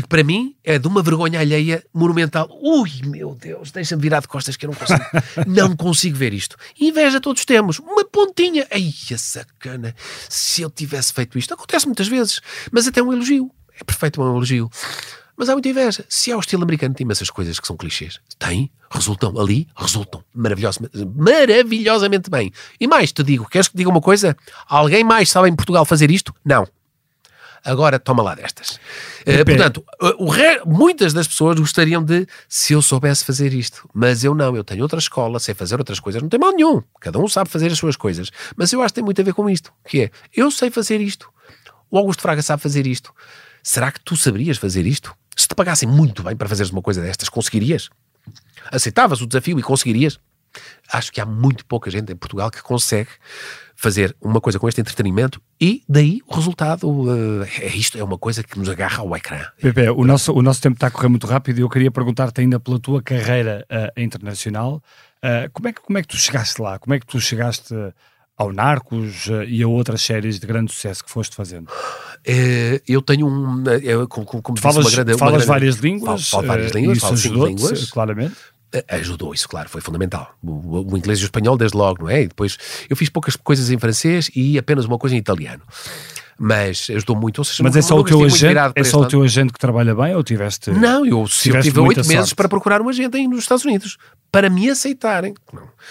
para mim é de uma vergonha alheia monumental. Ui, meu Deus, deixa-me virar de costas que eu não consigo. (laughs) não consigo ver isto. Inveja todos temos. Uma pontinha. Ai, a sacana. Se eu tivesse feito isto. Acontece muitas vezes. Mas até um elogio. É perfeito um elogio. Mas há muita inveja. Se há o estilo americano, tem essas coisas que são clichês. Tem, resultam ali, resultam maravilhosamente, maravilhosamente bem. E mais, te digo, queres que te diga uma coisa? Alguém mais sabe em Portugal fazer isto? Não. Agora toma lá destas. Uh, portanto, re... muitas das pessoas gostariam de se eu soubesse fazer isto, mas eu não, eu tenho outra escola, sei fazer outras coisas, não tem mal nenhum. Cada um sabe fazer as suas coisas, mas eu acho que tem muito a ver com isto, que é, eu sei fazer isto. O Augusto Fraga sabe fazer isto. Será que tu saberias fazer isto? Se te pagassem muito bem para fazeres uma coisa destas, conseguirias? Aceitavas o desafio e conseguirias? Acho que há muito pouca gente em Portugal que consegue fazer uma coisa com este entretenimento e daí o resultado uh, é isto, é uma coisa que nos agarra ao ecrã. Pepe, o nosso, o nosso tempo está a correr muito rápido e eu queria perguntar-te ainda pela tua carreira uh, internacional, uh, como, é que, como é que tu chegaste lá? Como é que tu chegaste ao Narcos e a outras séries de grande sucesso que foste fazendo? eu tenho um. Como, como falas, disse, uma grande, falas uma grande, várias línguas. Falo, falo várias línguas, falo línguas. Claramente. Ajudou isso, claro, foi fundamental. O, o, inglês e o espanhol, desde logo, não é? E depois eu fiz poucas coisas em francês e apenas uma coisa em italiano mas ajudou muito. Seja, mas é só, o teu, agente, é só o teu agente que trabalha bem ou tiveste. Não, eu, eu tive oito meses para procurar um agente aí nos Estados Unidos para me aceitarem.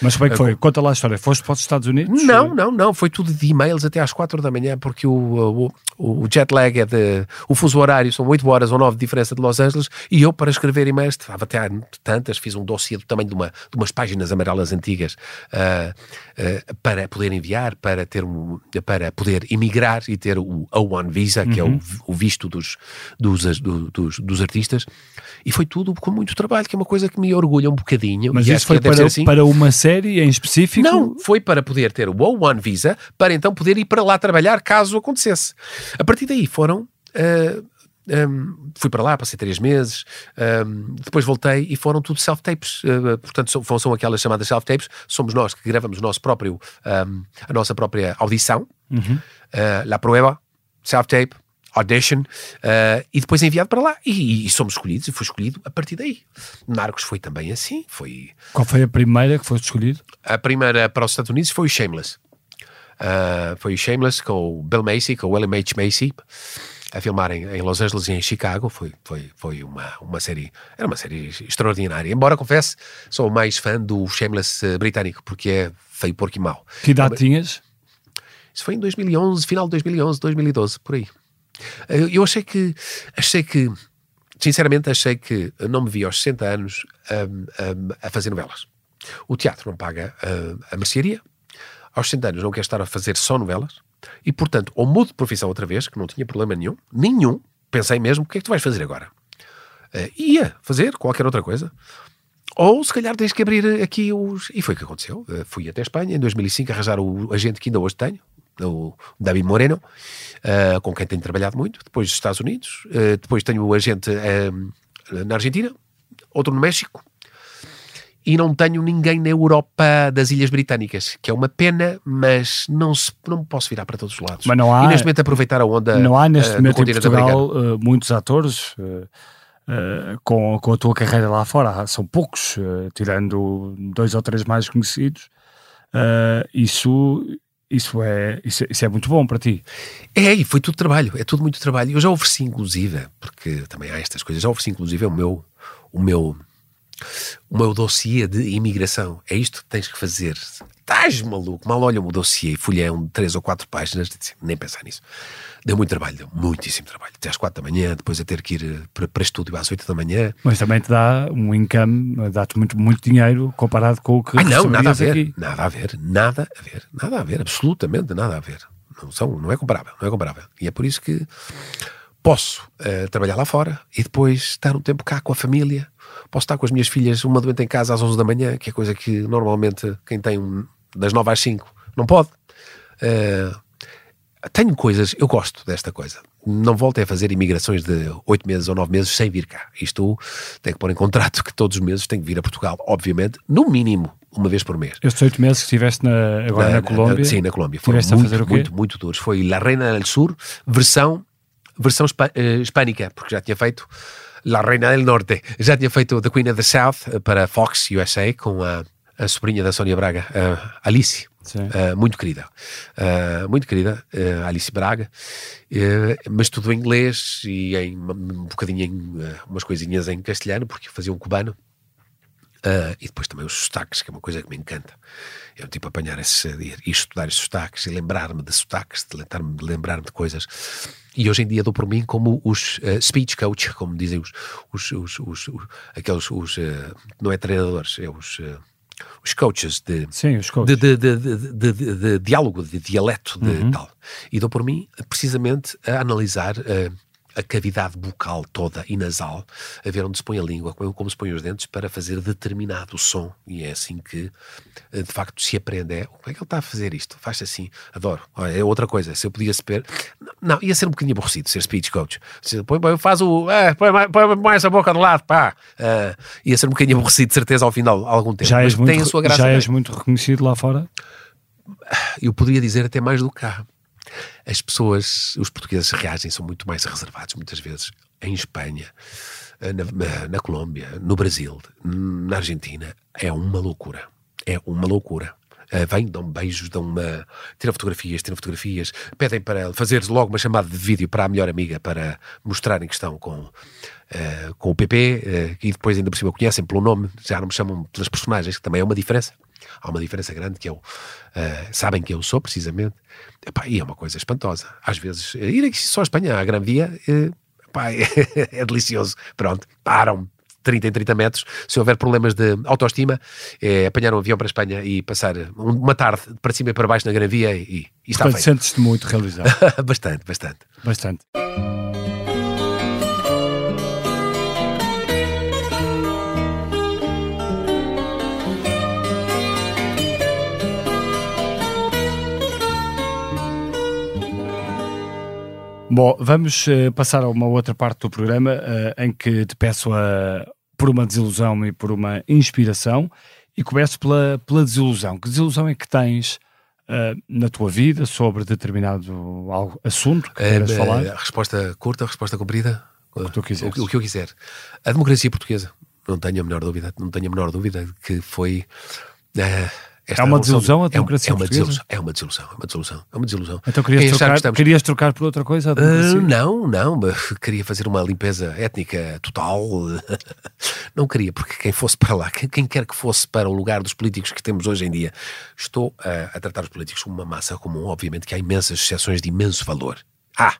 Mas como é que foi? Conta lá a história. Foste para os Estados Unidos? Não, não, não. Foi tudo de e-mails até às quatro da manhã, porque o, o, o jet lag é de. O fuso horário são oito horas ou nove de diferença de Los Angeles e eu, para escrever e-mails, estava até tantas, fiz um dossiê do tamanho de, uma, de umas páginas amarelas antigas uh, uh, para poder enviar, para, ter um, para poder emigrar e ter o O1 Visa, que uhum. é o, o, visto dos, dos, dos, dos artistas. E foi tudo com muito trabalho, que é uma coisa que me orgulha um bocadinho. Mas isso foi para, assim. para uma série em específico? Não, foi para poder ter o O1 Visa, para então poder ir para lá trabalhar caso acontecesse. A partir daí foram. Uh, um, fui para lá, passei três meses, um, depois voltei e foram tudo self-tapes. Uh, portanto, são, são aquelas chamadas self-tapes. Somos nós que gravamos o nosso próprio, um, a nossa própria audição, uhum. uh, La Prueba, self-tape, audition, uh, e depois enviado para lá. E, e, somos escolhidos, e fui escolhido a partir daí. Narcos foi também assim. Foi... Qual foi a primeira que foste escolhido? A primeira para os Estados Unidos foi o Shameless. Uh, foi o Shameless com o Bill Macy, com o William H. Macy, a filmar em, em, Los Angeles e em Chicago. Foi, foi, foi uma, uma série, era uma série extraordinária. Embora, confesse, sou mais fã do Shameless uh, britânico, porque é feio, porco e mau. Que idade Mas, tinhas? Isso foi em 2011, final de 2011, 2012, por aí. Eu, eu achei que, achei que, sinceramente, achei que não me vi aos 60 anos um, um, a fazer novelas. O teatro não paga uh, a mercearia, aos 60 anos não quer estar a fazer só novelas, e portanto, ou mudo de profissão outra vez, que não tinha problema nenhum, nenhum, pensei mesmo, o que é que tu vais fazer agora? Uh, ia fazer qualquer outra coisa. Ou se calhar tens que abrir aqui os. E foi o que aconteceu. Uh, fui até Espanha em 2005 arranjar o agente que ainda hoje tenho, o David Moreno, uh, com quem tenho trabalhado muito, depois dos Estados Unidos, depois tenho o agente na Argentina, outro no México, e não tenho ninguém na Europa das Ilhas Britânicas, que é uma pena, mas não, se, não posso virar para todos os lados. Mas não há, e neste momento aproveitar a onda Não há neste momento em Portugal muitos atores... Uh, com, com a tua carreira lá fora. São poucos, uh, tirando dois ou três mais conhecidos. Uh, isso isso é, isso, isso, é muito bom para ti. É, e foi tudo trabalho, é tudo muito trabalho. Eu já ofereci, inclusive, porque também há estas coisas, já ofereci, inclusive, o meu, o meu, o meu dossiê de imigração. É isto que tens que fazer. estás maluco? Mal olha o dossiê e folhei um de três ou quatro páginas, nem pensar nisso. Deu muito trabalho, deu muitíssimo trabalho. Até às quatro da manhã, depois a ter que ir eh, para, para estúdio às oito da manhã. Mas também te dá um income, dá-te muito, muito dinheiro comparado com o que Ai, não, nada a ver, aqui. nada a ver, nada a ver, nada a ver, absolutamente nada a ver. Não, são, não é comparável, não é comparável. E é por isso que posso uh, trabalhar lá fora e depois estar um tempo cá com a família. Posso estar com as minhas filhas, uma doente em casa às 11 da manhã, que é coisa que normalmente quem tem um, das 9 às 5 não pode. Uh, tenho coisas, eu gosto desta coisa. Não voltei a fazer imigrações de 8 meses ou 9 meses sem vir cá. Isto tem que pôr em contrato que todos os meses tenho que vir a Portugal, obviamente, no mínimo uma vez por mês. Estes oito meses que estiveste na, agora na, na Colômbia? sim, na Colômbia. Foram muito, a fazer o quê? muito, muito duros. Foi La Reina del Sur, versão, versão uh, hispânica, porque já tinha feito La Reina del Norte. Já tinha feito The Queen of the South eh, para Fox USA com a, a sobrinha da Sónia Braga, Alice. Uh, muito querida, uh, muito querida, uh, Alice Braga, mas tudo em inglês e em um bocadinho em umas coisinhas em castelhano, porque fazia um cubano. e depois também os sotaques, que é uma coisa que me encanta. Eu tipo apanhar esse, e estudar esses sotaques e lembrar-me de sotaques, de lembrar-me de, lembrar de coisas. E hoje em dia dou por mim como os speech coach, como dizem os, os, os, os, os aqueles, os, não é treinadores, é os os coaches de, Sim, os coaches. De, de, de, de, diálogo, de dialeto, de uhum. tal. E dou por mim, precisamente, a analisar uh, a cavidade bucal toda e nasal, a ver onde se põe a língua, como, se põe os dentes, para fazer determinado som. E é assim que, eh, de facto, se aprende. É, como é que ele está a fazer isto? Faz assim. Adoro. É outra coisa. Se eu podia saber... Não, ia ser um bocadinho aborrecido ser speech coach. Se, põe, faz o... É, põe, põe mais a boca de lado, pá. Uh, ia ser um bocadinho aborrecido, de certeza, ao final, algum tempo. Já és, Mas muito, tem a sua graça já és muito reconhecido lá fora? Eu poderia dizer até mais do que cá as pessoas, os portugueses reagem, são muito mais reservados muitas vezes. Em Espanha, eh, na, na, Colômbia, no Brasil, na Argentina, é uma loucura. É uma loucura. Uh, vêm, dão beijos, dão uma. tiram fotografias, tiram fotografias, pedem para fazer logo uma chamada de vídeo para a melhor amiga para mostrarem que estão com, uh, com o PP uh, e depois ainda por cima conhecem pelo nome, já não me chamam pelas personagens, que também é uma diferença. Há uma diferença grande que eu. sabem que eu sou, precisamente. Epá, e é uma coisa espantosa. Às vezes, ir aqui só à Espanha, à Gran Via, epá, (laughs) é, é delicioso. Pronto, param 30 em 30 metros. Se houver problemas de autoestima, é apanhar um avião para a Espanha e passar uma tarde para cima e para baixo na Gran Via e, e está Portanto, feito. sentes-te muito realizado. (laughs) bastante, bastante. Bastante. Bom, vamos uh, passar a uma outra parte do programa uh, em que te peço a, por uma desilusão e por uma inspiração e começo pela, pela desilusão. Que desilusão é que tens uh, na tua vida sobre determinado algo, assunto que queres falar? A resposta curta, a resposta comprida? O que tu quiseres. O, o que eu quiser. A democracia portuguesa, não tenho a menor dúvida, não tenho a menor dúvida que foi... Esta é uma desilusão a democracia é, uma, é desilusão, é uma desilusão, é uma desilusão, é uma desilusão. Então querias, trocar, estamos... querias trocar por outra coisa? Uh, não, não, (laughs) queria fazer uma limpeza étnica total. (laughs) não queria, porque quem fosse para lá, quem quer que fosse para o lugar dos políticos que temos hoje em dia, estou a, a tratar os políticos como uma massa comum, obviamente que há imensas exceções de imenso valor. Ah,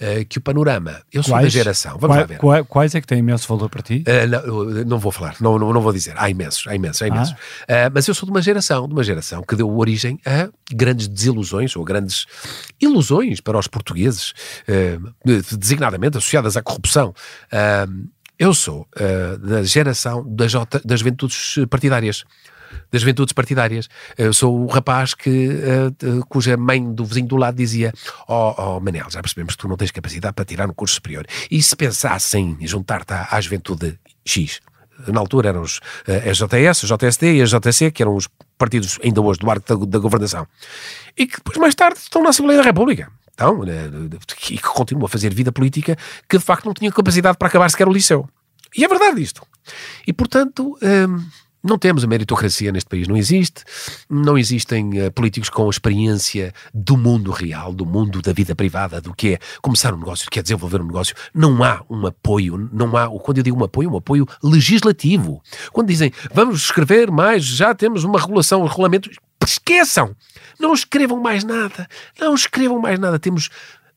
uh, que o panorama. Eu sou quais, da geração. Vamos quais, lá ver. Quais, quais, é que têm imenso valor para ti? Uh, não, não, vou falar, não, não, não, vou dizer. Há imensos, há imensos, há imensos. Ah. Uh, mas eu sou de uma geração, de uma geração que deu origem a grandes desilusões ou grandes ilusões para os portugueses, designadamente associadas à corrupção. eu sou da geração das, das juventudes partidárias das juventudes partidárias. Eu sou o rapaz que, uh, cuja mãe do vizinho do lado dizia: Ó oh, oh, Manel, já percebemos que tu não tens capacidade para tirar no curso superior. E se pensassem juntar-te à, juventude X? Na altura eram os, uh, a JS, a JSD e a JC, que eram os partidos ainda hoje do arco da, da governação. E que depois, mais tarde, estão na Assembleia da República. Então, e que continuam a fazer vida política que de facto não tinham capacidade para acabar sequer o liceu. E é verdade isto. E portanto. Hum, não temos a meritocracia neste país, não existe. Não existem uh, políticos com experiência do mundo real, do mundo da vida privada, do que é começar um negócio, do que é desenvolver um negócio. Não há um apoio, não há, quando eu digo um apoio, um apoio legislativo. Quando dizem, vamos escrever mais, já temos uma regulação, regulamentos, esqueçam. Não escrevam mais nada. Não escrevam mais nada. Temos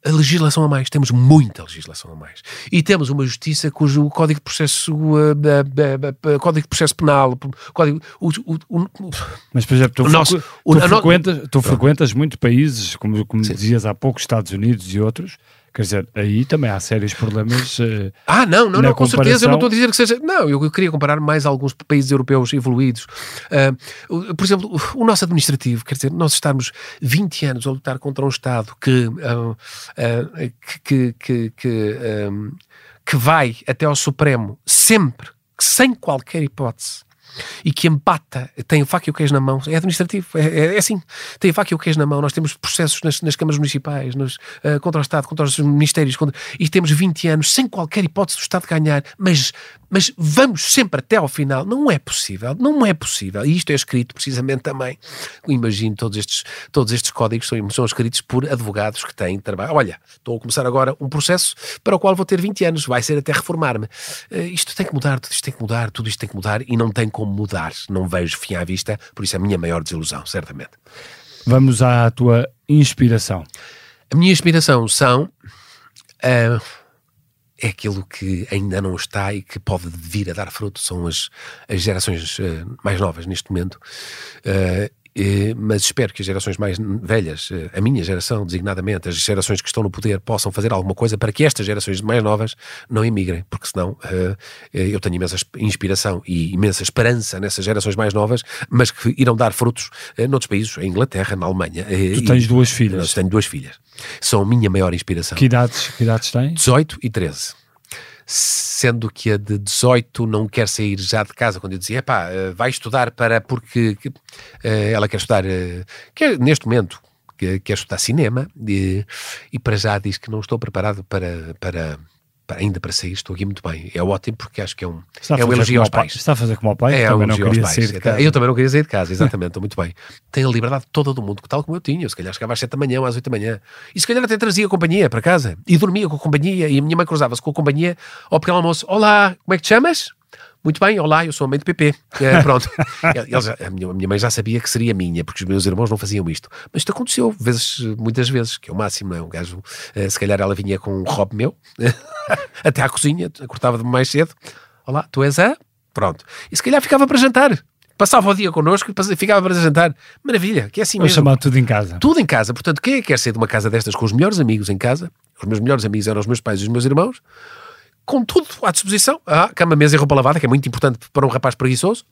a legislação a mais, temos muita legislação a mais. E temos uma justiça cujo Código de Processo, uh, uh, uh, Código de Processo Penal, Código. O, o, o, Mas, por exemplo, tu, nosso- tu frequentas, tu frequentas muitos países, como, como dizias há pouco, Estados Unidos e outros. Quer dizer, aí também há sérios problemas. eh, Ah, não, não, não, com certeza. Eu não comparação- estou a dizer que seja. Não, eu, eu queria comparar mais alguns países europeus evoluídos. O- por exemplo, o, o nosso administrativo, quer dizer, nós estarmos 20 anos a lutar contra um Estado que, ah, que, que, que, ah, que vai até ao Supremo sempre, sem qualquer hipótese. E que empata, tem o faca e o queijo na mão, é administrativo, é, é- é assim, tem o faca e o queijo na mão. Nós temos processos nas, nas câmaras municipais, nos, ah, contra o Estado, contra os ministérios, contra- e temos 20 anos sem qualquer hipótese do Estado ganhar, mas, mas vamos sempre até ao final. Não é possível, não é possível. E isto é escrito precisamente também. Imagino todos estes, todos estes códigos são, são escritos por advogados que têm trabalho. Olha, estou a começar agora um processo para o qual vou ter 20 anos, vai ser até reformar-me. Eh, isto tem que mudar, tudo isto tem que mudar, tudo isto tem que mudar e não tem como mudar. Não vejo fim à vista, por isso é a minha maior desilusão, certamente. vamos à tua inspiração. A minha inspiração são. ah, é aquilo que ainda não está e que pode vir a dar fruto, são as, as gerações ah, mais novas neste momento. Eh, mas espero que as gerações mais velhas, eh, a minha geração designadamente, as gerações que estão no poder, possam fazer alguma coisa para que estas gerações mais novas não emigrem, porque senão eh, eh, eu tenho imensa inspiração e imensa esperança nessas gerações mais novas, mas que irão dar frutos eh, noutros países, em Inglaterra, na Alemanha. eh, Tu e- tens duas filhas. tenho duas filhas. São a minha maior inspiração. Que idades, que idades tens? 18 e 13. Sendo que a de 18 não quer sair já de casa, quando eu dizia, epá, eh, vai estudar para, porque que, eh, ela quer estudar, eh, quer, neste momento, que- quer estudar cinema, e, e para já diz que não estou preparado para, para, para- ainda para sair, estou aqui muito bem. É ótimo porque acho que é um, é um elogio aos ao pai. pais. Está a fazer como ao pai, É, também um elogio aos pais. Eu também não queria sair de casa, (laughs) exatamente, estou muito bem. Tenho a liberdade toda do mundo, tal como eu tinha. Eu, se calhar chegava às 7 da manhã ou às 8 da manhã. E se calhar até trazia a companhia para casa. E dormia com a companhia. E a minha mãe cruzava-se com a companhia ao pequeno almoço. Olá, como é que te chamas? Muito bem, olá, eu sou a mãe de PP. É, pronto. Eles a, minha, a minha mãe já sabia que seria minha, porque os meus irmãos não faziam isto. Mas isto aconteceu, vezes, muitas vezes, que é o máximo, não é? Um gajo, eh, se calhar ela vinha com um robe meu, (laughs) até à cozinha, acordava-me mais cedo. Olá, tu és a? Pronto. E se calhar ficava para jantar. Passava o dia connosco e ficava para jantar. Maravilha, que é assim Vamos mesmo. chamar tudo em casa. Tudo em casa. Portanto, quem é que quer ser de uma casa destas com os melhores amigos em casa? Os meus melhores amigos eram os meus pais e os meus irmãos. Com tudo à disposição. Ah, cama, mesa e roupa lavada, que é muito importante para um rapaz preguiçoso.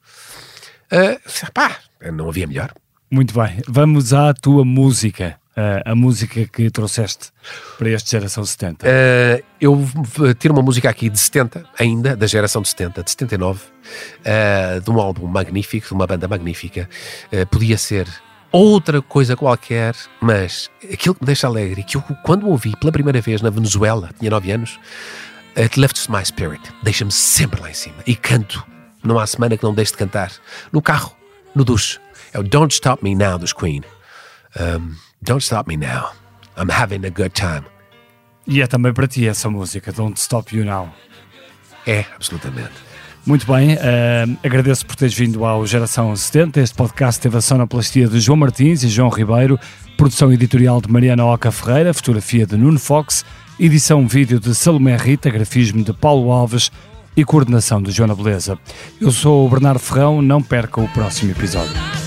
Ah, pá, não havia melhor. Muito bem, vamos à tua música. eh, a música que trouxeste para este Geração 70. Uh, eu v- tiro uma música aqui de 70, ainda, da geração de 70, de 79, uh, de um álbum magnífico, de uma banda magnífica. Uh, podia ser outra coisa qualquer, mas aquilo que me deixa alegre, que eu, quando ouvi pela primeira vez na Venezuela, tinha 9 anos, It lifts my spirit, deixa-me sempre lá em cima. E canto, não há semana que não deixe de cantar. No carro, no duche. É o Don't Stop Me Now dos Queen. Um, Don't Stop Me Now. I'm having a good time. E é também para ti essa música, Don't Stop You Now. É, absolutamente. Muito bem, eh, agradeço por teres vindo ao Geração 70. Este podcast teve a sonoplastia de João Martins e João Ribeiro, produção editorial de Mariana Oca Ferreira, fotografia de Nuno Fox, edição vídeo de Salomé Rita, grafismo de Paulo Alves e coordenação de Joana Beleza. Eu sou o Bernardo Ferrão, não perca o próximo episódio.